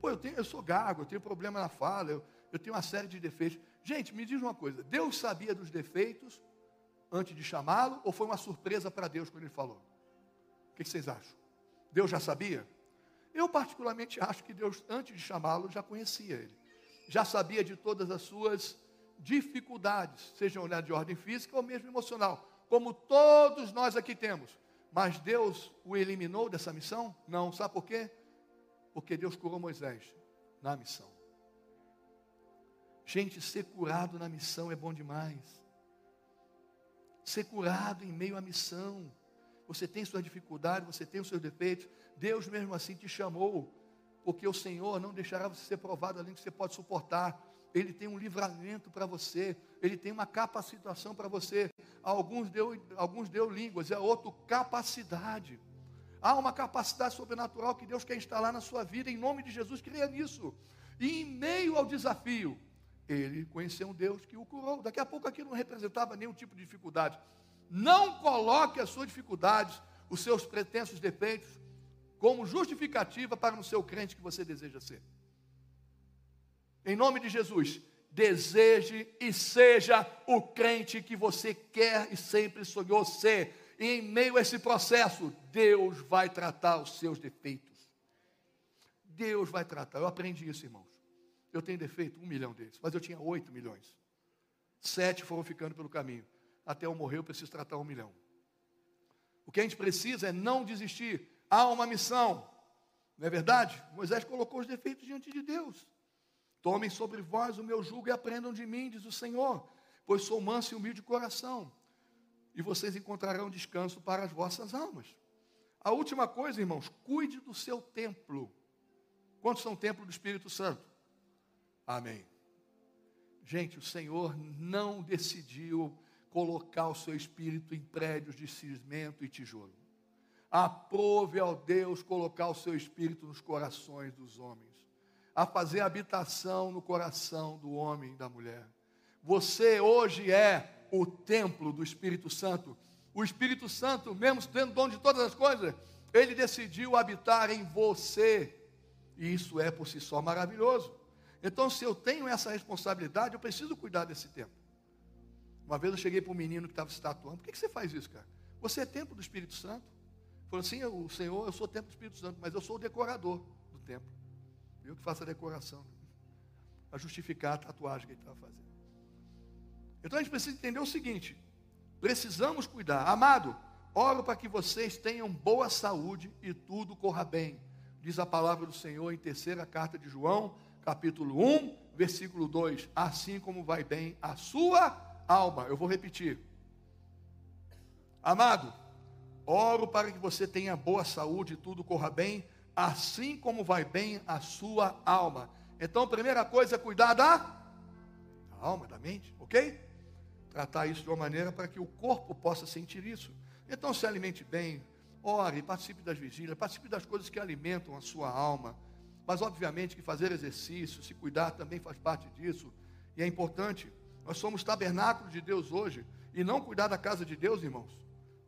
Pô, eu, tenho, eu sou gago, eu tenho problema na fala, eu, eu tenho uma série de defeitos. Gente, me diz uma coisa: Deus sabia dos defeitos antes de chamá-lo, ou foi uma surpresa para Deus quando ele falou? O que vocês acham? Deus já sabia? Eu, particularmente, acho que Deus, antes de chamá-lo, já conhecia ele. Já sabia de todas as suas dificuldades, sejam de ordem física ou mesmo emocional, como todos nós aqui temos. Mas Deus o eliminou dessa missão? Não. Sabe por quê? Porque Deus curou Moisés na missão. Gente, ser curado na missão é bom demais ser curado em meio à missão. Você tem suas dificuldades, você tem os seus defeitos. Deus mesmo assim te chamou, porque o Senhor não deixará você ser provado além do que você pode suportar. Ele tem um livramento para você, ele tem uma capacitação para você. alguns deu, alguns deu línguas, é outro capacidade. Há uma capacidade sobrenatural que Deus quer instalar na sua vida, em nome de Jesus, creia nisso. E em meio ao desafio, ele conheceu um Deus que o curou. Daqui a pouco aquilo não representava nenhum tipo de dificuldade. Não coloque as suas dificuldades, os seus pretensos defeitos, como justificativa para no seu crente que você deseja ser. Em nome de Jesus, deseje e seja o crente que você quer e sempre sonhou ser. E em meio a esse processo, Deus vai tratar os seus defeitos. Deus vai tratar. Eu aprendi isso, irmãos. Eu tenho defeito, um milhão deles, mas eu tinha oito milhões. Sete foram ficando pelo caminho. Até eu morrer, eu preciso tratar um milhão. O que a gente precisa é não desistir. Há uma missão. Não é verdade? Moisés colocou os defeitos diante de Deus. Tomem sobre vós o meu jugo e aprendam de mim, diz o Senhor, pois sou manso e humilde de coração, e vocês encontrarão descanso para as vossas almas. A última coisa, irmãos, cuide do seu templo. Quantos são templo do Espírito Santo? Amém. Gente, o Senhor não decidiu colocar o seu espírito em prédios de cimento e tijolo. Aprove ao Deus colocar o seu espírito nos corações dos homens, a fazer habitação no coração do homem e da mulher. Você hoje é o templo do Espírito Santo. O Espírito Santo, mesmo tendo dono de todas as coisas, ele decidiu habitar em você. E isso é por si só maravilhoso. Então, se eu tenho essa responsabilidade, eu preciso cuidar desse templo. Uma vez eu cheguei para um menino que estava se tatuando. Por que, que você faz isso, cara? Você é templo do Espírito Santo? Falou assim, o Senhor, eu sou templo do Espírito Santo, mas eu sou o decorador do templo. Eu que faço a decoração. Para justificar a tatuagem que ele estava fazendo. Então a gente precisa entender o seguinte: precisamos cuidar. Amado, oro para que vocês tenham boa saúde e tudo corra bem. Diz a palavra do Senhor em terceira carta de João, capítulo 1, versículo 2. Assim como vai bem a sua alma. Eu vou repetir. Amado, oro para que você tenha boa saúde e tudo corra bem, assim como vai bem a sua alma. Então, primeira coisa é cuidar da alma, da mente, ok? Tratar isso de uma maneira para que o corpo possa sentir isso. Então, se alimente bem, ore, participe das vigílias, participe das coisas que alimentam a sua alma. Mas, obviamente, que fazer exercício, se cuidar também faz parte disso. E é importante nós somos tabernáculo de Deus hoje. E não cuidar da casa de Deus, irmãos,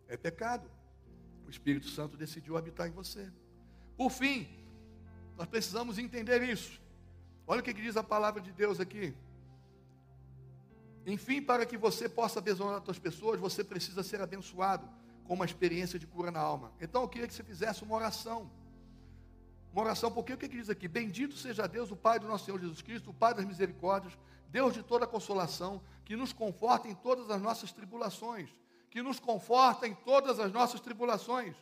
é pecado. O Espírito Santo decidiu habitar em você. Por fim, nós precisamos entender isso. Olha o que diz a palavra de Deus aqui. Enfim, para que você possa abençoar outras pessoas, você precisa ser abençoado com uma experiência de cura na alma. Então eu queria que você fizesse uma oração. Uma oração, porque o que, que diz aqui? Bendito seja Deus, o Pai do nosso Senhor Jesus Cristo, o Pai das misericórdias, Deus de toda consolação, que nos conforta em todas as nossas tribulações, que nos conforta em todas as nossas tribulações,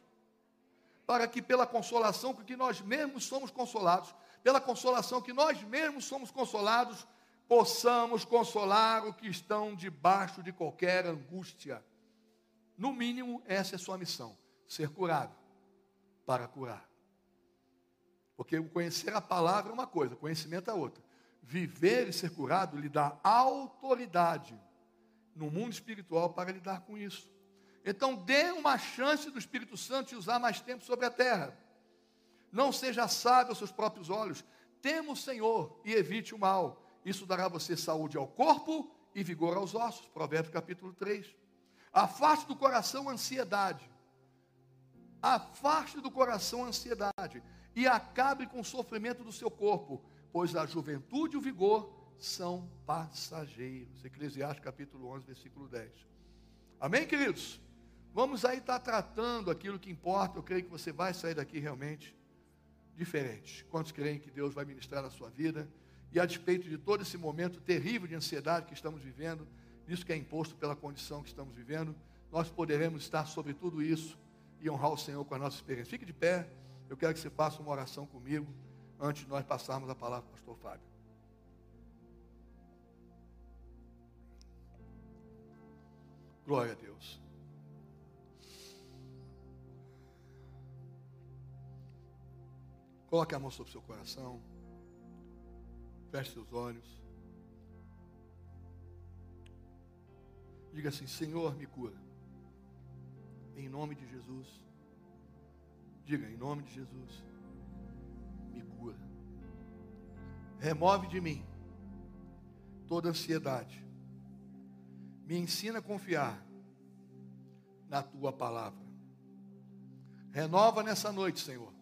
para que pela consolação que nós mesmos somos consolados, pela consolação que nós mesmos somos consolados, possamos consolar o que estão debaixo de qualquer angústia. No mínimo, essa é a sua missão: ser curado para curar. Porque conhecer a palavra é uma coisa, conhecimento é outra viver e ser curado lhe dá autoridade no mundo espiritual para lidar com isso. Então, dê uma chance do Espírito Santo e usar mais tempo sobre a terra. Não seja sábio aos seus próprios olhos. Tema o Senhor e evite o mal. Isso dará a você saúde ao corpo e vigor aos ossos. Provérbios capítulo 3. Afaste do coração a ansiedade. Afaste do coração a ansiedade. E acabe com o sofrimento do seu corpo pois a juventude e o vigor são passageiros. Eclesiastes capítulo 11, versículo 10. Amém, queridos? Vamos aí estar tratando aquilo que importa. Eu creio que você vai sair daqui realmente diferente. Quantos creem que Deus vai ministrar na sua vida? E a despeito de todo esse momento terrível de ansiedade que estamos vivendo, isso que é imposto pela condição que estamos vivendo, nós poderemos estar sobre tudo isso e honrar o Senhor com a nossa experiência. Fique de pé. Eu quero que você faça uma oração comigo antes de nós passarmos a palavra para o pastor Fábio. Glória a Deus. Coloque a mão sobre o seu coração. Feche seus olhos. Diga assim: Senhor, me cura. Em nome de Jesus. Diga, em nome de Jesus me cura. Remove de mim toda ansiedade. Me ensina a confiar na tua palavra. Renova nessa noite, Senhor.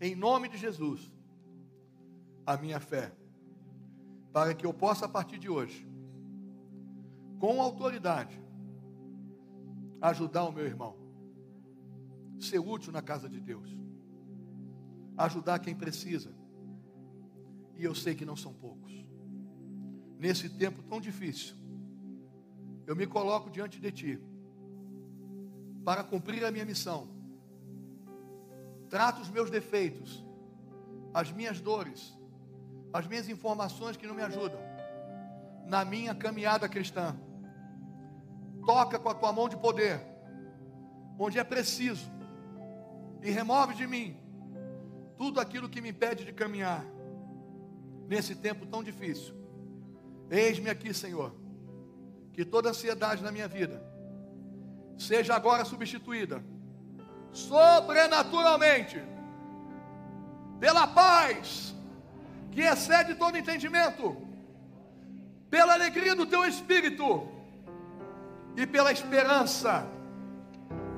Em nome de Jesus, a minha fé, para que eu possa a partir de hoje, com autoridade, ajudar o meu irmão, ser útil na casa de Deus ajudar quem precisa. E eu sei que não são poucos. Nesse tempo tão difícil, eu me coloco diante de Ti, para cumprir a minha missão. Trato os meus defeitos, as minhas dores, as minhas informações que não me ajudam na minha caminhada cristã. Toca com a tua mão de poder, onde é preciso, e remove de mim tudo aquilo que me impede de caminhar nesse tempo tão difícil. Eis-me aqui, Senhor, que toda ansiedade na minha vida seja agora substituída sobrenaturalmente pela paz que excede todo entendimento, pela alegria do teu espírito e pela esperança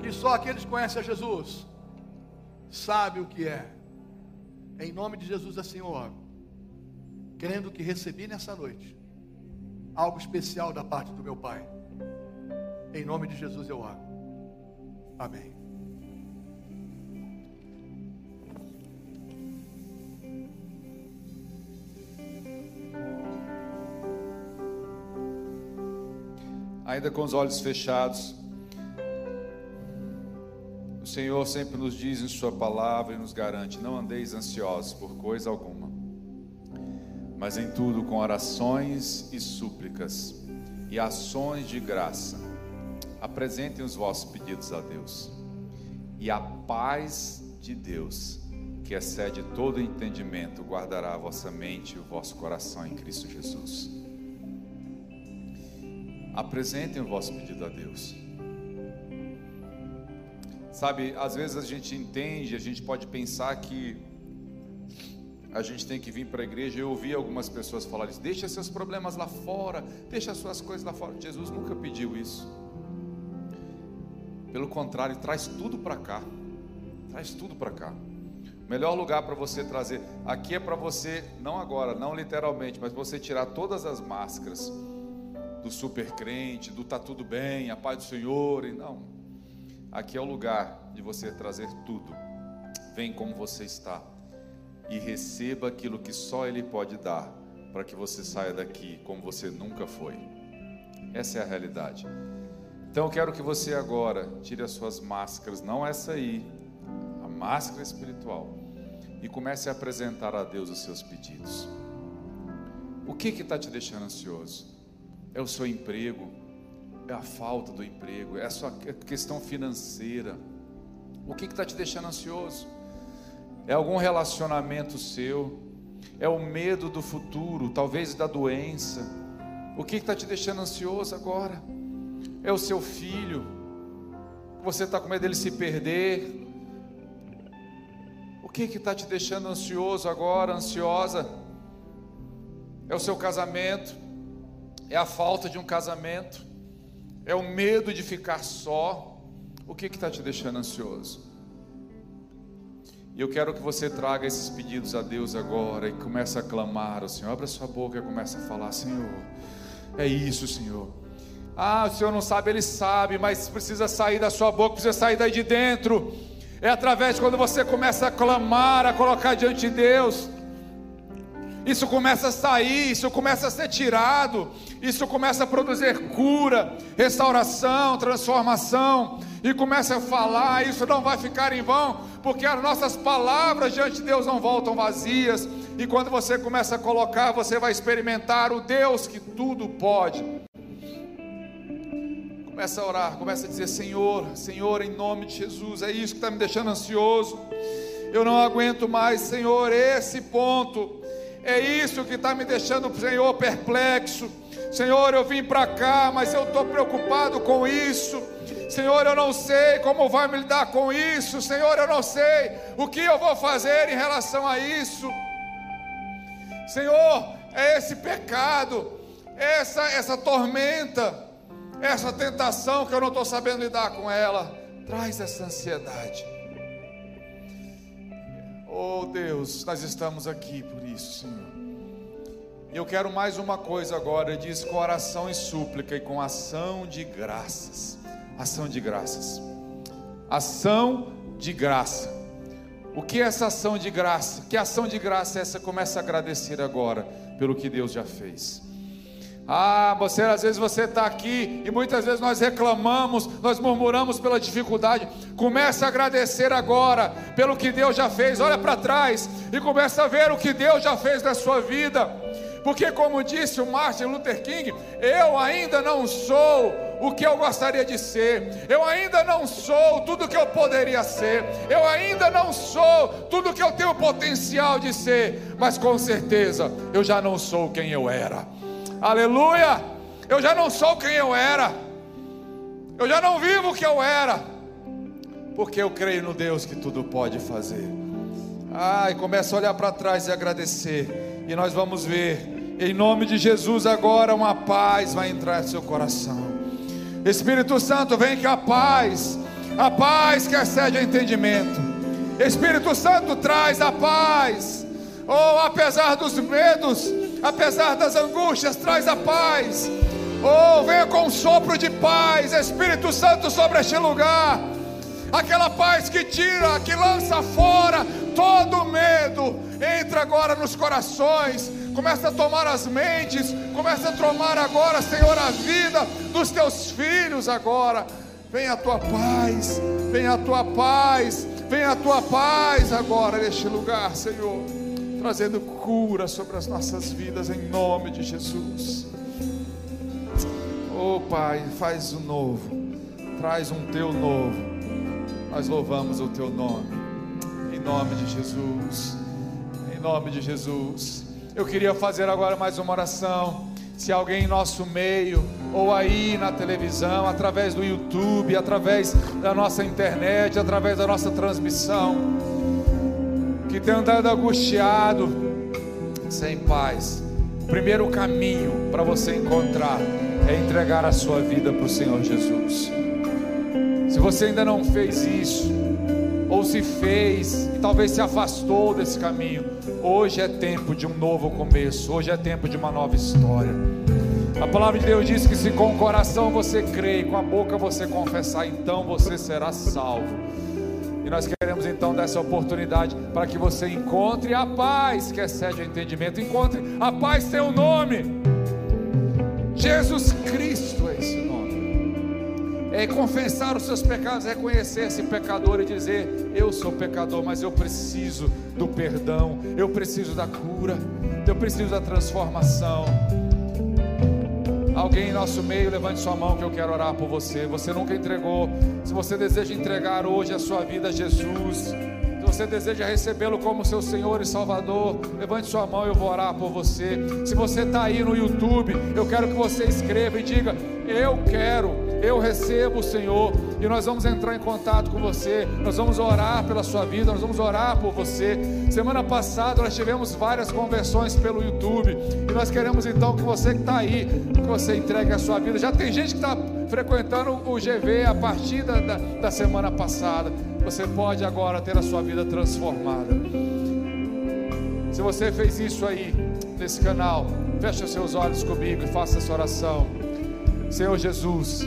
que só aqueles que conhecem a Jesus sabem o que é. Em nome de Jesus assim eu oro, crendo que recebi nessa noite algo especial da parte do meu Pai. Em nome de Jesus eu oro. Amém. ainda com os olhos fechados. Senhor sempre nos diz em Sua palavra e nos garante: não andeis ansiosos por coisa alguma, mas em tudo com orações e súplicas e ações de graça, apresentem os vossos pedidos a Deus, e a paz de Deus, que excede todo entendimento, guardará a vossa mente e o vosso coração em Cristo Jesus. Apresentem o vosso pedido a Deus. Sabe, às vezes a gente entende, a gente pode pensar que a gente tem que vir para a igreja. Eu ouvi algumas pessoas falar isso: deixa seus problemas lá fora, deixa suas coisas lá fora. Jesus nunca pediu isso. Pelo contrário, traz tudo para cá. Traz tudo para cá. Melhor lugar para você trazer aqui é para você, não agora, não literalmente, mas você tirar todas as máscaras do super crente, do tá tudo bem, a paz do Senhor, e não. Aqui é o lugar de você trazer tudo. Vem como você está e receba aquilo que só Ele pode dar, para que você saia daqui como você nunca foi. Essa é a realidade. Então eu quero que você agora tire as suas máscaras, não essa aí, a máscara espiritual, e comece a apresentar a Deus os seus pedidos. O que está te deixando ansioso? é o seu emprego, é a falta do emprego, é a sua questão financeira. O que está te deixando ansioso? É algum relacionamento seu? É o medo do futuro, talvez da doença? O que está te deixando ansioso agora? É o seu filho? Você está com medo dele se perder? O que está te deixando ansioso agora, ansiosa? É o seu casamento? é a falta de um casamento, é o medo de ficar só. O que está te deixando ansioso? E eu quero que você traga esses pedidos a Deus agora e comece a clamar ao Senhor. Abra sua boca e comece a falar: Senhor, é isso, Senhor. Ah, o Senhor não sabe, Ele sabe, mas precisa sair da sua boca, precisa sair daí de dentro. É através de quando você começa a clamar, a colocar diante de Deus isso começa a sair, isso começa a ser tirado, isso começa a produzir cura, restauração, transformação, e começa a falar, isso não vai ficar em vão, porque as nossas palavras diante de Deus não voltam vazias, e quando você começa a colocar, você vai experimentar o Deus que tudo pode. Começa a orar, começa a dizer: Senhor, Senhor, em nome de Jesus, é isso que está me deixando ansioso. Eu não aguento mais, Senhor, esse ponto é isso que está me deixando, Senhor, perplexo. Senhor, eu vim para cá, mas eu estou preocupado com isso. Senhor, eu não sei como vai me lidar com isso. Senhor, eu não sei o que eu vou fazer em relação a isso. Senhor, é esse pecado, essa essa tormenta, essa tentação que eu não estou sabendo lidar com ela. Traz essa ansiedade. Oh Deus, nós estamos aqui por isso, Senhor. E eu quero mais uma coisa agora, diz com oração e súplica e com ação de graças. Ação de graças. Ação de graça. O que é essa ação de graça? Que ação de graça é essa? Começa a agradecer agora pelo que Deus já fez. Ah, você às vezes você está aqui e muitas vezes nós reclamamos, nós murmuramos pela dificuldade. Comece a agradecer agora pelo que Deus já fez. Olha para trás e comece a ver o que Deus já fez na sua vida. Porque, como disse o Martin Luther King, eu ainda não sou o que eu gostaria de ser, eu ainda não sou tudo que eu poderia ser, eu ainda não sou tudo que eu tenho potencial de ser, mas com certeza eu já não sou quem eu era. Aleluia! Eu já não sou quem eu era. Eu já não vivo o que eu era. Porque eu creio no Deus que tudo pode fazer. Ai, começa a olhar para trás e agradecer. E nós vamos ver, em nome de Jesus, agora uma paz vai entrar no seu coração. Espírito Santo, vem que a paz, a paz que excede o entendimento. Espírito Santo traz a paz. Oh, apesar dos medos, apesar das angústias, traz a paz. Oh, venha com um sopro de paz, Espírito Santo, sobre este lugar. Aquela paz que tira, que lança fora todo medo. Entra agora nos corações, começa a tomar as mentes, começa a tomar agora, Senhor, a vida dos teus filhos agora. Venha a tua paz, venha a tua paz, venha a tua paz agora neste lugar, Senhor trazendo cura sobre as nossas vidas em nome de Jesus. Oh Pai, faz o novo, traz um teu novo. Nós louvamos o teu nome, em nome de Jesus, nome de Jesus. Eu queria fazer agora mais uma oração. Se alguém em nosso meio, ou aí na televisão, através do YouTube, através da nossa internet, através da nossa transmissão, que tem andado angustiado, sem paz, o primeiro caminho para você encontrar é entregar a sua vida para o Senhor Jesus. Se você ainda não fez isso, ou se fez e talvez se afastou desse caminho, hoje é tempo de um novo começo, hoje é tempo de uma nova história. A palavra de Deus diz que se com o coração você crê e com a boca você confessar, então você será salvo. E nós queremos então dar essa oportunidade para que você encontre a paz que excede o entendimento. Encontre a paz um nome. Jesus Cristo. É confessar os seus pecados, reconhecer-se pecador e dizer: Eu sou pecador, mas eu preciso do perdão, eu preciso da cura, eu preciso da transformação. Alguém em nosso meio, levante sua mão que eu quero orar por você. Você nunca entregou. Se você deseja entregar hoje a sua vida a Jesus, se você deseja recebê-lo como seu Senhor e Salvador, levante sua mão e eu vou orar por você. Se você está aí no YouTube, eu quero que você escreva e diga: Eu quero eu recebo o Senhor e nós vamos entrar em contato com você, nós vamos orar pela sua vida, nós vamos orar por você. Semana passada nós tivemos várias conversões pelo YouTube e nós queremos então que você que está aí, que você entregue a sua vida. Já tem gente que está frequentando o GV a partir da, da, da semana passada. Você pode agora ter a sua vida transformada. Se você fez isso aí nesse canal, feche seus olhos comigo e faça essa oração. Senhor Jesus,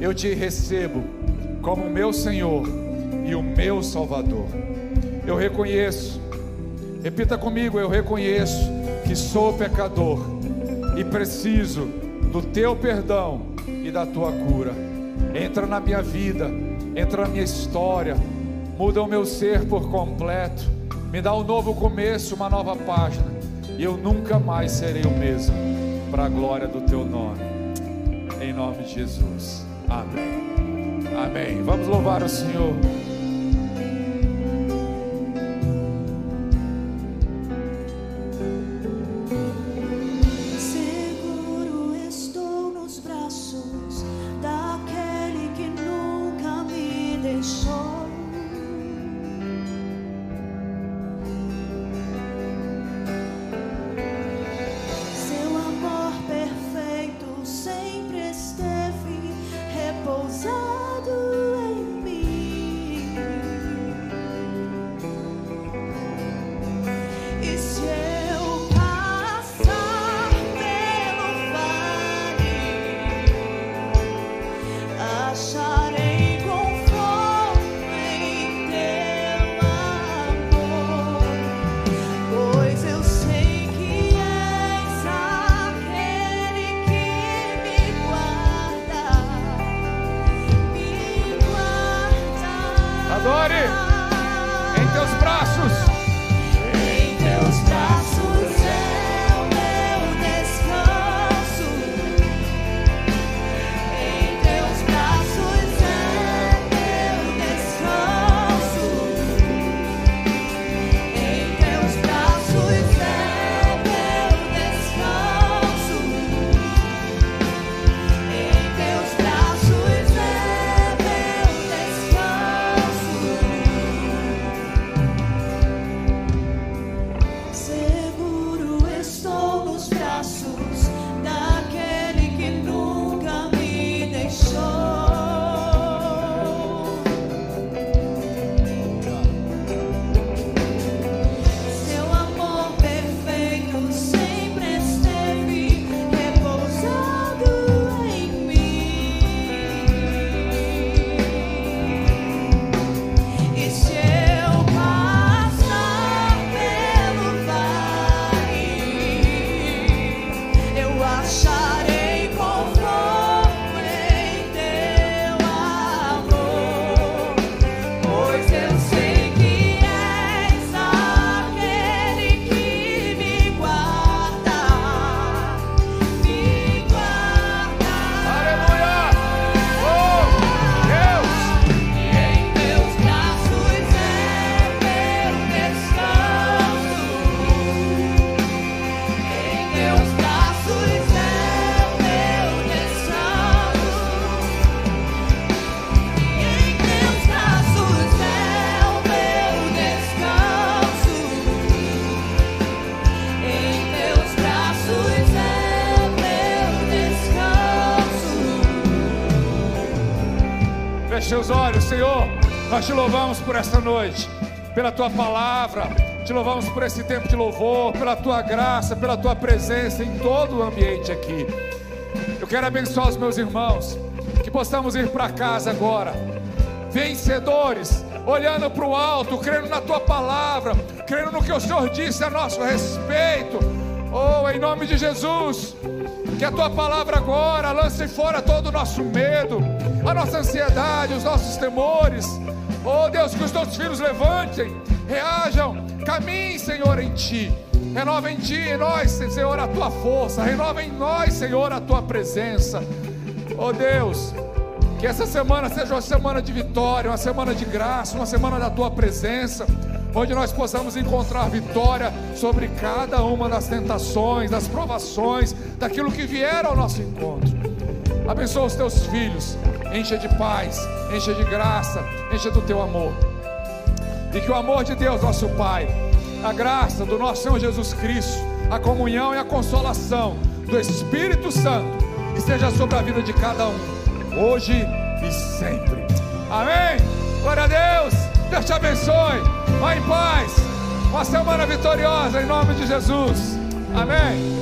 eu te recebo como meu Senhor e o meu Salvador. Eu reconheço, repita comigo: eu reconheço que sou pecador e preciso do teu perdão e da tua cura. Entra na minha vida, entra na minha história, muda o meu ser por completo, me dá um novo começo, uma nova página, e eu nunca mais serei o mesmo, para a glória do teu nome, em nome de Jesus. Amém. Amém. Vamos louvar o Senhor. Seus olhos, Senhor. Nós te louvamos por esta noite, pela tua palavra. Te louvamos por esse tempo de louvor, pela tua graça, pela tua presença em todo o ambiente aqui. Eu quero abençoar os meus irmãos, que possamos ir para casa agora, vencedores, olhando para o alto, crendo na tua palavra, crendo no que o Senhor disse a nosso respeito. Oh, em nome de Jesus, que a tua palavra agora lance fora todo o nosso medo, a nossa ansiedade, os nossos temores. Oh Deus, que os teus filhos levantem, reajam, caminhem, Senhor, em ti. Renova em ti, em nós, Senhor, a tua força. Renova em nós, Senhor, a tua presença. Oh Deus, que essa semana seja uma semana de vitória, uma semana de graça, uma semana da tua presença, onde nós possamos encontrar vitória sobre cada uma das tentações, das provações, daquilo que vier ao nosso encontro. Abençoa os teus filhos, encha de paz, encha de graça, encha do teu amor. E que o amor de Deus, nosso Pai, a graça do nosso Senhor Jesus Cristo, a comunhão e a consolação do Espírito Santo esteja sobre a vida de cada um, hoje e sempre. Amém? Glória a Deus. Deus te abençoe. Vá em paz. Uma semana vitoriosa em nome de Jesus. Amém.